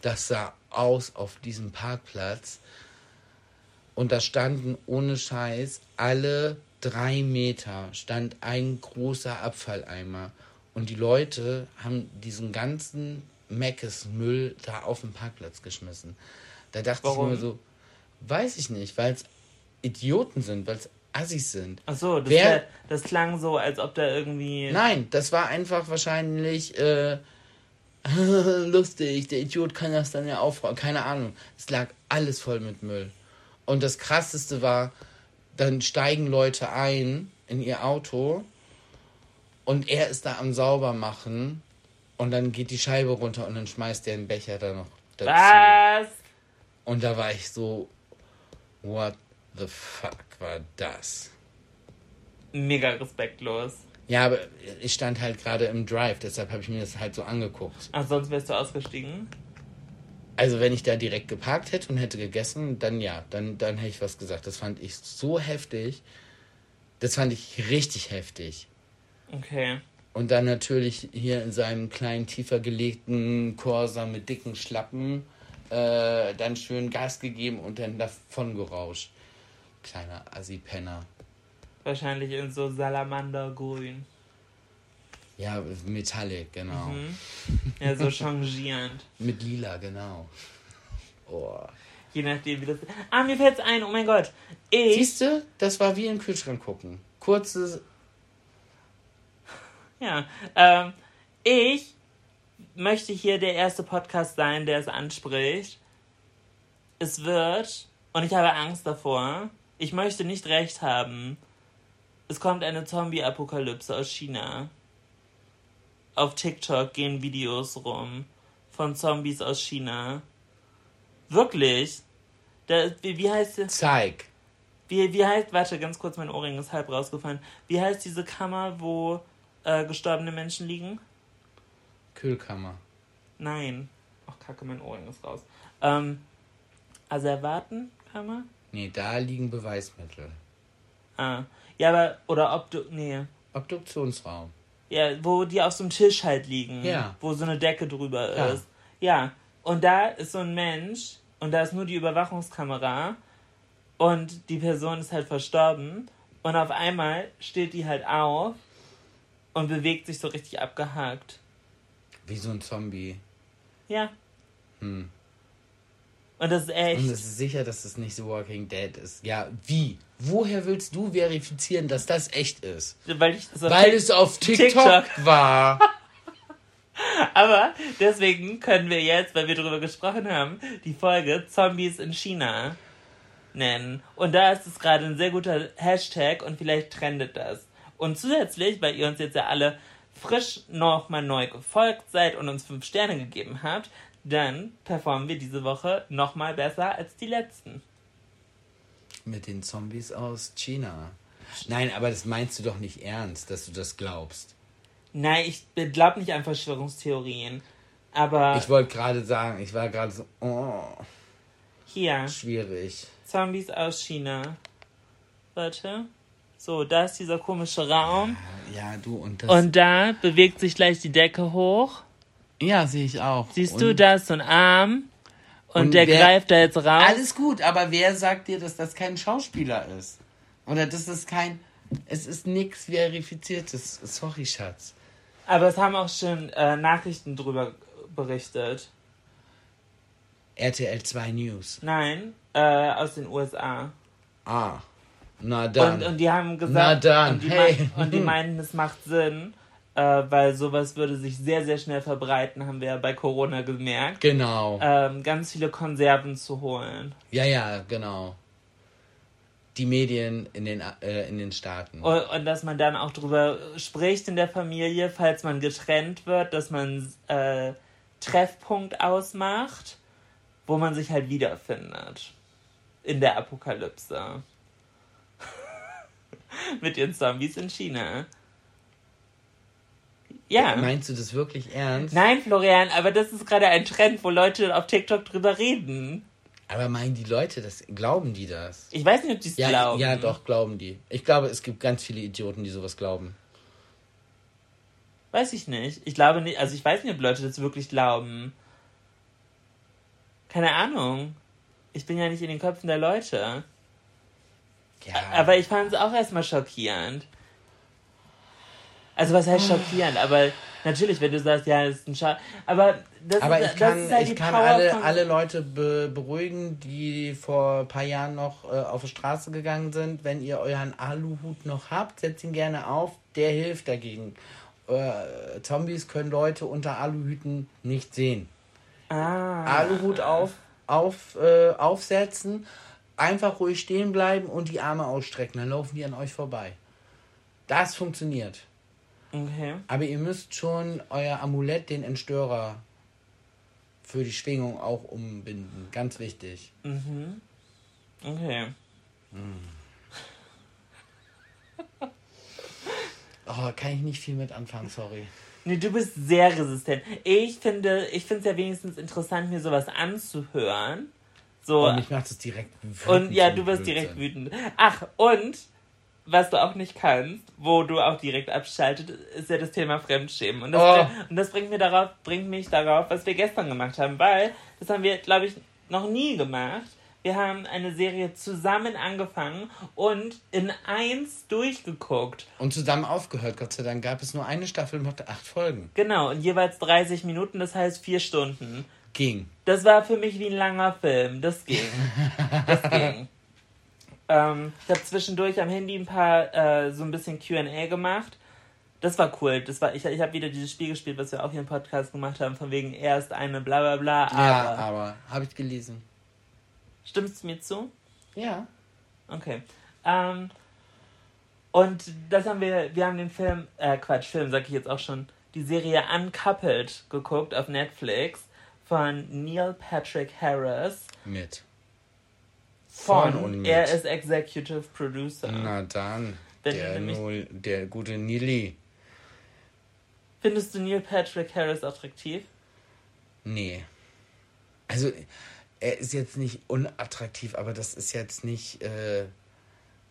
Das sah aus auf diesem Parkplatz, Und da standen ohne Scheiß alle drei Meter stand ein großer Abfalleimer. Und die Leute haben diesen ganzen Meckes-Müll da auf den Parkplatz geschmissen. Da dachte Warum? ich mir so, weiß ich nicht, weil es Idioten sind, weil es Assis sind. Ach so, das, Wer- wär- das klang so, als ob da irgendwie. Nein, das war einfach wahrscheinlich äh, lustig. Der Idiot kann das dann ja aufräumen. Keine Ahnung. Es lag alles voll mit Müll. Und das Krasseste war, dann steigen Leute ein in ihr Auto und er ist da am Saubermachen und dann geht die Scheibe runter und dann schmeißt er einen Becher da noch dazu. Was? Und da war ich so, what the fuck war das? Mega respektlos. Ja, aber ich stand halt gerade im Drive, deshalb habe ich mir das halt so angeguckt. Ach, sonst wärst du ausgestiegen? Also wenn ich da direkt geparkt hätte und hätte gegessen, dann ja, dann, dann hätte ich was gesagt. Das fand ich so heftig. Das fand ich richtig heftig. Okay. Und dann natürlich hier in seinem kleinen, tiefer gelegten Corsa mit dicken Schlappen äh, dann schön Gas gegeben und dann davon gerauscht. Kleiner Assi-Penner. Wahrscheinlich in so Salamandergrün. Ja, Metallic, genau. Mhm. Ja, so changierend. Mit lila, genau. Oh. Je nachdem, wie das. Ah, mir fällt's ein, oh mein Gott. Ich. Siehst du, das war wie im Kühlschrank gucken. Kurzes, Ja. Ähm, ich möchte hier der erste Podcast sein, der es anspricht. Es wird, und ich habe Angst davor, ich möchte nicht recht haben. Es kommt eine Zombie-Apokalypse aus China. Auf TikTok gehen Videos rum von Zombies aus China. Wirklich? Da, wie, wie heißt es? zeig. Wie, wie heißt, warte, ganz kurz, mein Ohrring ist halb rausgefallen. Wie heißt diese Kammer, wo äh, gestorbene Menschen liegen? Kühlkammer. Nein. Ach, kacke, mein Ohrring ist raus. Ähm, Asservatenkammer? Nee, da liegen Beweismittel. Ah. Ja, aber, oder ob du, nee. Obduktionsraum. Ja, wo die auf so einem Tisch halt liegen. Ja. Wo so eine Decke drüber Ja. ist. Ja. Und da ist so ein Mensch und da ist nur die Überwachungskamera und die Person ist halt verstorben und auf einmal steht die halt auf und bewegt sich so richtig abgehakt. Wie so ein Zombie. Ja. Hm. Und das ist echt. Und es ist sicher, dass es nicht The Walking Dead ist. Ja, wie? Woher willst du verifizieren, dass das echt ist? weil ich das auf Weil es auf TikTok, TikTok. war. Aber deswegen können wir jetzt, weil wir darüber gesprochen haben, die Folge Zombies in China nennen. Und da ist es gerade ein sehr guter Hashtag und vielleicht trendet das. Und zusätzlich, weil ihr uns jetzt ja alle frisch nochmal neu gefolgt seid und uns fünf Sterne gegeben habt, dann performen wir diese Woche nochmal besser als die letzten. Mit den Zombies aus China. Nein, aber das meinst du doch nicht ernst, dass du das glaubst. Nein, ich glaube nicht an Verschwörungstheorien. Aber Ich wollte gerade sagen, ich war gerade so, oh, hier, schwierig. Zombies aus China. Warte. So, da ist dieser komische Raum. Ja, du und das. Und da bewegt sich gleich die Decke hoch. ja, sehe ich auch. Siehst und du, da ist so ein Arm. Und, Und der wer- greift da jetzt raus. Alles gut, aber wer sagt dir, dass das kein Schauspieler ist? Oder das ist kein. Es ist nichts Verifiziertes. Sorry, Schatz. Aber es haben auch schon äh, Nachrichten drüber berichtet. RTL 2 News. Nein, äh, aus den USA. Ah. Na dann. Und, und die haben gesagt, Na dann, und, die hey. und die meinten, es macht Sinn, äh, weil sowas würde sich sehr, sehr schnell verbreiten, haben wir ja bei Corona gemerkt. genau. Ähm, ganz viele Konserven zu holen. Ja, ja, genau. Die Medien in den, äh, in den Staaten. Und, und dass man dann auch drüber spricht in der Familie, falls man getrennt wird, dass man äh, Treffpunkt ausmacht, wo man sich halt wiederfindet. In der Apokalypse. Mit den Zombies in China. Ja. Meinst du das wirklich ernst? Nein, Florian, aber das ist gerade ein Trend, wo Leute auf TikTok drüber reden. Aber meinen die Leute das? Glauben die das? Ich weiß nicht, ob die es Ja, glauben. ja, doch, glauben die. Ich glaube, es gibt ganz viele Idioten, die sowas glauben. Weiß ich nicht. Ich glaube nicht, also ich weiß nicht, ob Leute das wirklich glauben. Keine Ahnung. Ich bin ja nicht in den Köpfen der Leute. Ja. Aber ich fand es auch erstmal schockierend. Also was heißt schockierend? Aber natürlich, wenn du sagst, ja, das ist ein Schal. Aber das Aber ist, ich das kann, ist halt die ich kann Power alle, von, alle Leute be beruhigen, die vor ein paar Jahren noch äh, auf die Straße gegangen sind. Wenn ihr euren Aluhut noch habt, setzt ihn gerne auf. Der hilft dagegen. Äh, Zombies können Leute unter Aluhüten nicht sehen. Ah, Aluhut auf, auf, äh, aufsetzen, einfach ruhig stehen bleiben und die Arme ausstrecken. Dann laufen die an euch vorbei. Das funktioniert. okay. Aber ihr müsst schon euer Amulett, den Entstörer, für die Schwingung auch umbinden. Ganz wichtig. Okay. Oh, kann ich nicht viel mit anfangen, sorry. Nee, du bist sehr resistent. Ich finde, ich finde es ja wenigstens interessant, mir sowas anzuhören. So, Und mich macht es direkt wütend. Und ja, du wirst direkt wütend. Ach, und was du auch nicht kannst, wo du auch direkt abschaltet, ist ja das Thema Fremdschämen. Und das, Oh. und das bringt, mir darauf, bringt mich darauf, was wir gestern gemacht haben, weil das haben wir, glaube ich, noch nie gemacht. Wir haben eine Serie zusammen angefangen und in eins durchgeguckt. Und zusammen aufgehört. Gott sei Dank gab es nur eine Staffel und acht Folgen. Genau, und jeweils 30 Minuten, das heißt vier Stunden. Ging. Das war für mich wie ein langer Film. Das ging. Das ging. ähm, ich habe zwischendurch am Handy ein paar äh, so ein bisschen QA gemacht. Das war cool. Das war, ich ich habe wieder dieses Spiel gespielt, was wir auch hier im Podcast gemacht haben, von wegen erst eine bla bla bla. Aber. Ja, aber habe ich gelesen. Stimmst du mir zu? Ja. Okay. Ähm, und das haben wir, wir haben den Film, äh, Quatsch, Film sag ich jetzt auch schon, die Serie Uncoupled geguckt auf Netflix von Neil Patrick Harris. Mit. Von, Von und mit. er ist Executive Producer. Na dann. Wenn der, nämlich- Nul, der gute Nili. Findest du Neil Patrick Harris attraktiv? Nee. Also, er ist jetzt nicht unattraktiv, aber das ist jetzt nicht. Äh,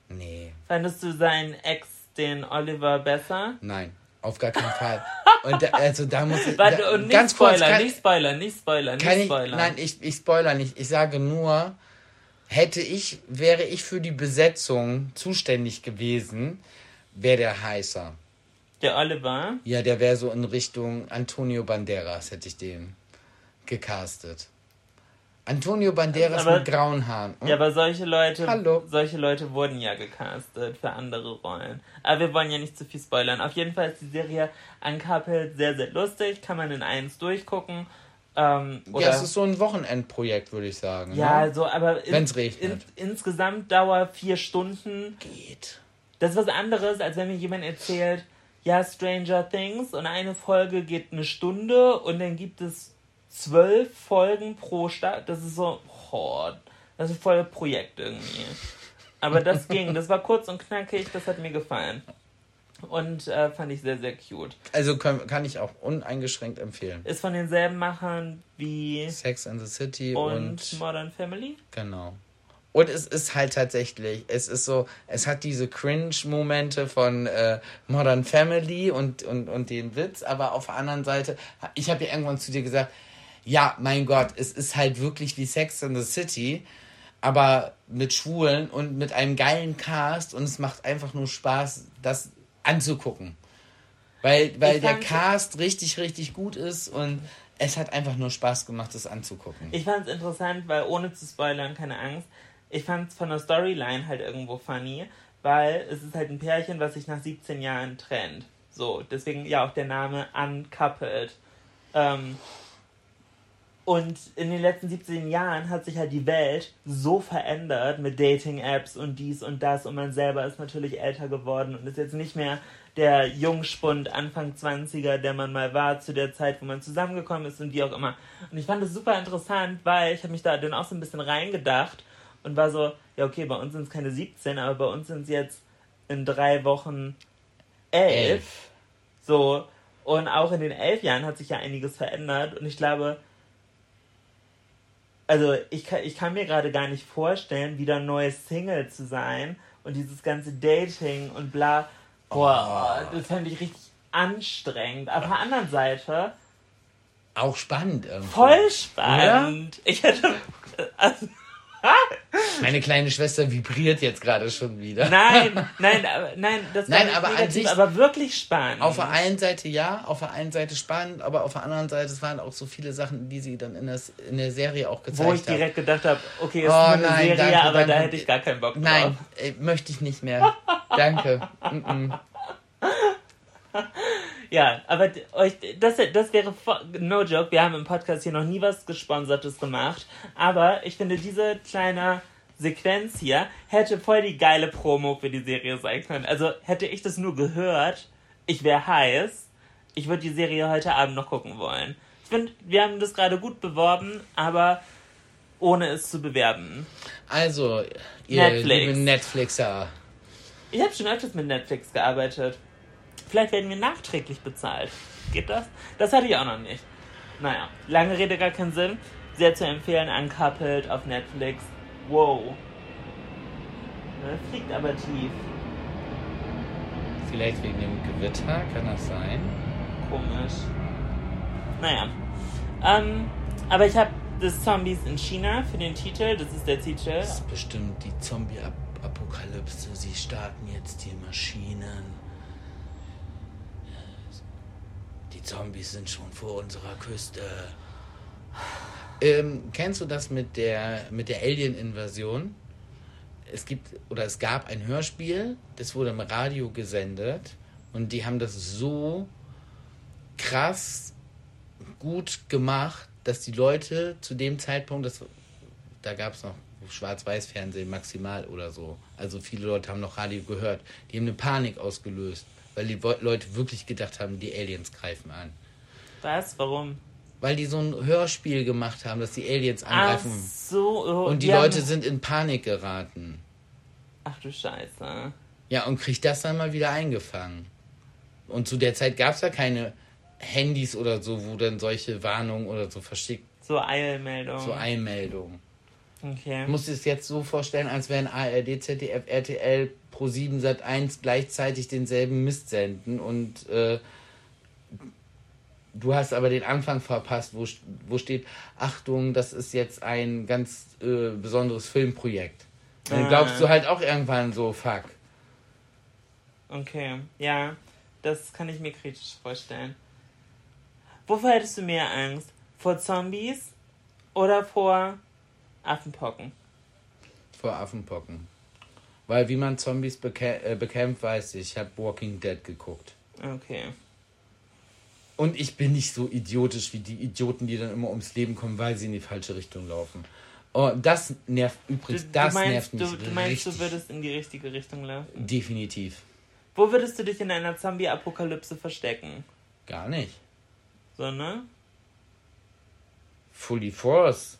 nee. Fandest du seinen Ex, den Oliver, besser? Nein. Auf gar keinen Fall. Und da, also da muss ich. Warte, da, und nicht ganz kurz, spoilern, kann, nicht spoilern, nicht spoilern, kann nicht ich, spoilern. Nein, ich, ich spoiler nicht. Ich sage nur, hätte ich, wäre ich für die Besetzung zuständig gewesen, wäre der heißer. Der Oliver? Ja, der wäre so in Richtung Antonio Banderas, hätte ich den gecastet. Antonio Banderas Aber- mit grauen Haaren. Hm? Ja, aber solche Leute, Hallo. solche Leute wurden ja gecastet für andere Rollen. Aber wir wollen ja nicht zu viel spoilern. Auf jeden Fall ist die Serie Uncoupled sehr, sehr lustig. Kann man in eins durchgucken. Ähm, oder ja, es ist so ein Wochenendprojekt, würde ich sagen. ja, ne? so, aber in, Wenn's regnet. In, insgesamt Dauer vier Stunden. geht. Das ist was anderes, als wenn mir jemand erzählt, ja, Stranger Things und eine Folge geht eine Stunde und dann gibt es zwölf Folgen pro Stadt. Das ist so, oh, das ist voll Projekt irgendwie. Aber das ging, das war kurz und knackig, das hat mir gefallen. Und äh, fand ich sehr, sehr cute. Also kann, kann ich auch uneingeschränkt empfehlen. Ist von denselben Machern wie Sex and the City und, und, Modern Family. genau. Und es ist halt tatsächlich, es ist so, es hat diese Cringe-Momente von äh, Modern Family und, und, und den Witz, aber auf der anderen Seite, ich habe ja irgendwann zu dir gesagt, ja, mein Gott, es ist halt wirklich wie Sex and the City, aber mit Schwulen und mit einem geilen Cast und es macht einfach nur Spaß, das anzugucken. Weil, weil Ich der Cast richtig, richtig gut ist und es hat einfach nur Spaß gemacht, das anzugucken. Ich fand es interessant, weil ohne zu spoilern, keine Angst, ich fand es von der Storyline halt irgendwo funny, weil es ist halt ein Pärchen, was sich nach 17 Jahren trennt. So, deswegen ja auch der Name Uncoupled. Ähm, und in den letzten 17 Jahren hat sich halt die Welt so verändert mit Dating-Apps und dies und das und man selber ist natürlich älter geworden und ist jetzt nicht mehr der Jungspund Anfang 20er, der man mal war zu der Zeit, wo man zusammengekommen ist und wie auch immer. Und ich fand das super interessant, weil ich habe mich da dann auch so ein bisschen reingedacht und war so, ja okay, bei uns sind es keine 17, aber bei uns sind es jetzt in drei Wochen elf. Elf. So, und auch in den elf Jahren hat sich ja einiges verändert und ich glaube, also ich kann, ich kann mir gerade gar nicht vorstellen, wieder ein neues Single zu sein und dieses ganze Dating und bla. Boah, das fände ich richtig anstrengend. Aber auf der anderen Seite Auch spannend irgendwie. voll spannend. Ich hätte. Also, Meine kleine Schwester vibriert jetzt gerade schon wieder. Nein, nein, aber, nein, das war Nein, nicht aber an negativ, sich- aber wirklich spannend. Auf der einen Seite ja, auf der einen Seite spannend, aber auf der anderen Seite es waren auch so viele Sachen, die sie dann in, das, in der Serie auch gezeigt wo ich haben. direkt gedacht habe, okay, es Oh, ist nur eine nein, Serie, danke, aber da danke. hätte ich gar keinen Bock drauf. Nein, äh, möchte ich nicht mehr. Danke. Mm -mm. Ja, aber euch, das, das wäre no joke. Wir haben im Podcast hier noch nie was Gesponsertes gemacht. Aber ich finde, diese kleine Sequenz hier hätte voll die geile Promo für die Serie sein können. Also hätte ich das nur gehört, ich wäre heiß. Ich würde die Serie heute Abend noch gucken wollen. Ich finde, wir haben das gerade gut beworben, aber ohne es zu bewerben. Also, ihr Netflix. liebe Netflixer. Ich habe schon öfters mit Netflix gearbeitet. Vielleicht werden wir nachträglich bezahlt. Geht das? Das hatte ich auch noch nicht. Naja, lange Rede, gar keinen Sinn. Sehr zu empfehlen, Uncoupled auf Netflix. Wow. Das fliegt aber tief. Vielleicht wegen dem Gewitter, kann das sein? Komisch. Naja. Ähm, aber ich habe das Zombies in China für den Titel. Das ist der Titel. Das ist bestimmt die Zombie-Apokalypse. Sie starten jetzt die Maschinen. Die Zombies sind schon vor unserer Küste. Ähm, kennst du das mit der, mit der Alien-Invasion? Es gibt oder es gab ein Hörspiel, das wurde im Radio gesendet und die haben das so krass gut gemacht, dass die Leute zu dem Zeitpunkt, das, da gab es noch Schwarz-Weiß-Fernsehen maximal oder so. Also viele Leute haben noch Radio gehört. Die haben eine Panik ausgelöst, weil die Leute wirklich gedacht haben, die Aliens greifen an. Was? Warum? Weil die so ein Hörspiel gemacht haben, dass die Aliens Ach angreifen. so. oh, und die die Leute sind in Panik geraten. Ach du Scheiße. Ja, und kriegt das dann mal wieder eingefangen. Und zu der Zeit gab es ja keine Handys oder so, wo dann solche Warnungen oder so verschickt, So Eilmeldung. so Einmeldungen. okay. Ich muss es jetzt so vorstellen, als wären ARD, ZDF, RTL, Pro7, Sat1 gleichzeitig denselben Mist senden und äh, du hast aber den Anfang verpasst, wo, wo steht, Achtung, das ist jetzt ein ganz äh, besonderes Filmprojekt. Dann glaubst du halt auch irgendwann so, fuck. Okay, ja, das kann ich mir kritisch vorstellen. Wovor hättest du mehr Angst? Vor Zombies oder vor Affenpocken? Vor Affenpocken. Weil wie man Zombies bekä äh, bekämpft, weiß ich. Ich habe Walking Dead geguckt. Okay. Und ich bin nicht so idiotisch wie die Idioten, die dann immer ums Leben kommen, weil sie in die falsche Richtung laufen. Oh, das nervt Du, übrigens, du das meinst, nervt mich du, du meinst, richtig. du würdest in die richtige Richtung laufen? Definitiv. Wo würdest du dich in einer Zombie-Apokalypse verstecken? Gar nicht. So, ne? Fully Force.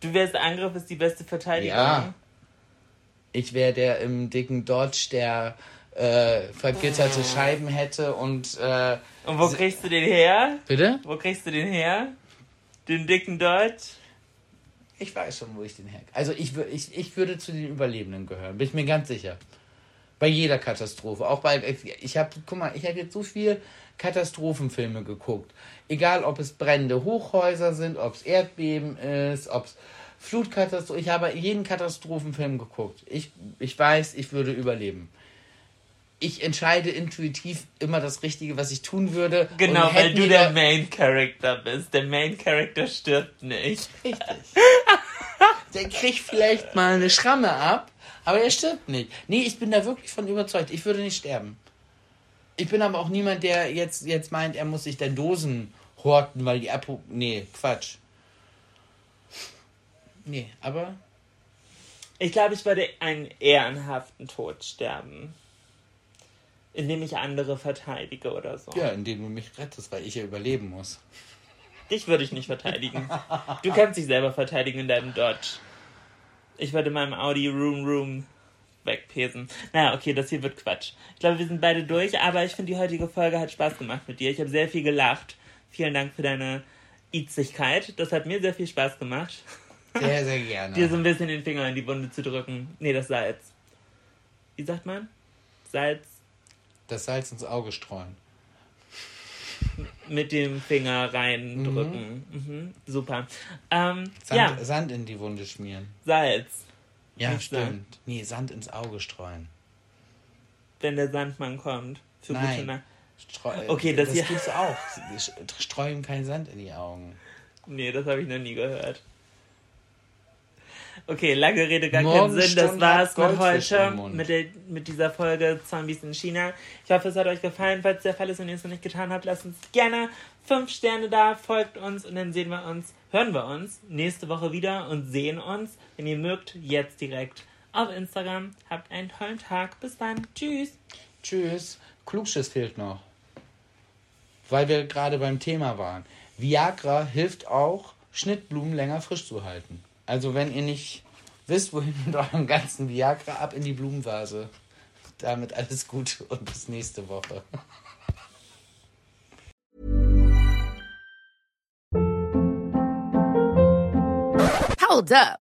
Du wärst Angriff ist die beste Verteidigung. Ja. Ich wäre der im dicken Dodge, der äh, vergitterte Scheiben hätte und äh, Und wo kriegst du den her? bitte? Wo kriegst du den her? Den dicken Deutsch? Ich weiß schon, wo ich den her. Also ich, ich, ich würde zu den Überlebenden gehören, bin ich mir ganz sicher. Bei jeder Katastrophe. Auch bei. Ich habe, guck mal, ich habe jetzt so viel Katastrophenfilme geguckt. Egal, ob es brennende Hochhäuser sind, ob es Erdbeben ist, ob es Flutkatastrophen. Ich habe jeden Katastrophenfilm geguckt. Ich, ich weiß, ich würde überleben. Ich entscheide intuitiv immer das Richtige, was ich tun würde. Genau, weil du der Main Character bist. Der Main Character stirbt nicht. Richtig. Der kriegt vielleicht mal eine Schramme ab, aber er stirbt nicht. Nee, ich bin da wirklich von überzeugt. Ich würde nicht sterben. Ich bin aber auch niemand, der jetzt, jetzt meint, er muss sich dann Dosen horten, weil die Apo. Nee, Quatsch. Nee, aber. Ich glaube, ich würde einen ehrenhaften Tod sterben. Indem ich andere verteidige oder so. Ja, indem du mich rettest, weil ich ja überleben muss. Dich würde ich nicht verteidigen. Du kannst dich selber verteidigen in deinem Dodge. Ich würde meinem Audi Room Room wegpesen. Naja, okay, das hier wird Quatsch. Ich glaube, wir sind beide durch, aber ich finde, die heutige Folge hat Spaß gemacht mit dir. Ich habe sehr viel gelacht. Vielen Dank für deine Itzigkeit. Das hat mir sehr viel Spaß gemacht. Sehr, sehr gerne. Dir so ein bisschen den Finger in die Wunde zu drücken. Nee, das Salz. Wie sagt man? Salz das Salz ins Auge streuen. mit dem Finger reindrücken. Mhm. Super. Ähm, Sand, ja, Sand in die Wunde schmieren. Salz. Ja, Nicht stimmt. Sand. Nee, Sand ins Auge streuen. Wenn der Sandmann kommt. Für gute Nein. Nacht. Streu Okay, das das hier- gibt's auch. Streuen kein Sand in die Augen. Nee, das habe ich noch nie gehört. Okay, lange Rede, gar keinen Sinn. Das war's mit heute, mit, der, mit dieser Folge Zombies in China. Ich hoffe, es hat euch gefallen. Falls der Fall ist und ihr es noch nicht getan habt, lasst uns gerne fünf Sterne da, folgt uns und dann sehen wir uns, hören wir uns nächste Woche wieder und sehen uns, wenn ihr mögt, jetzt direkt auf Instagram. Habt einen tollen Tag. Bis dann. Tschüss. Tschüss. Klugschiss fehlt noch. Weil wir gerade beim Thema waren. Viagra hilft auch, Schnittblumen länger frisch zu halten. Also wenn ihr nicht wisst, wohin mit eurem ganzen Viagra, ab in die Blumenvase. Damit alles Gute und bis nächste Woche. Hold up.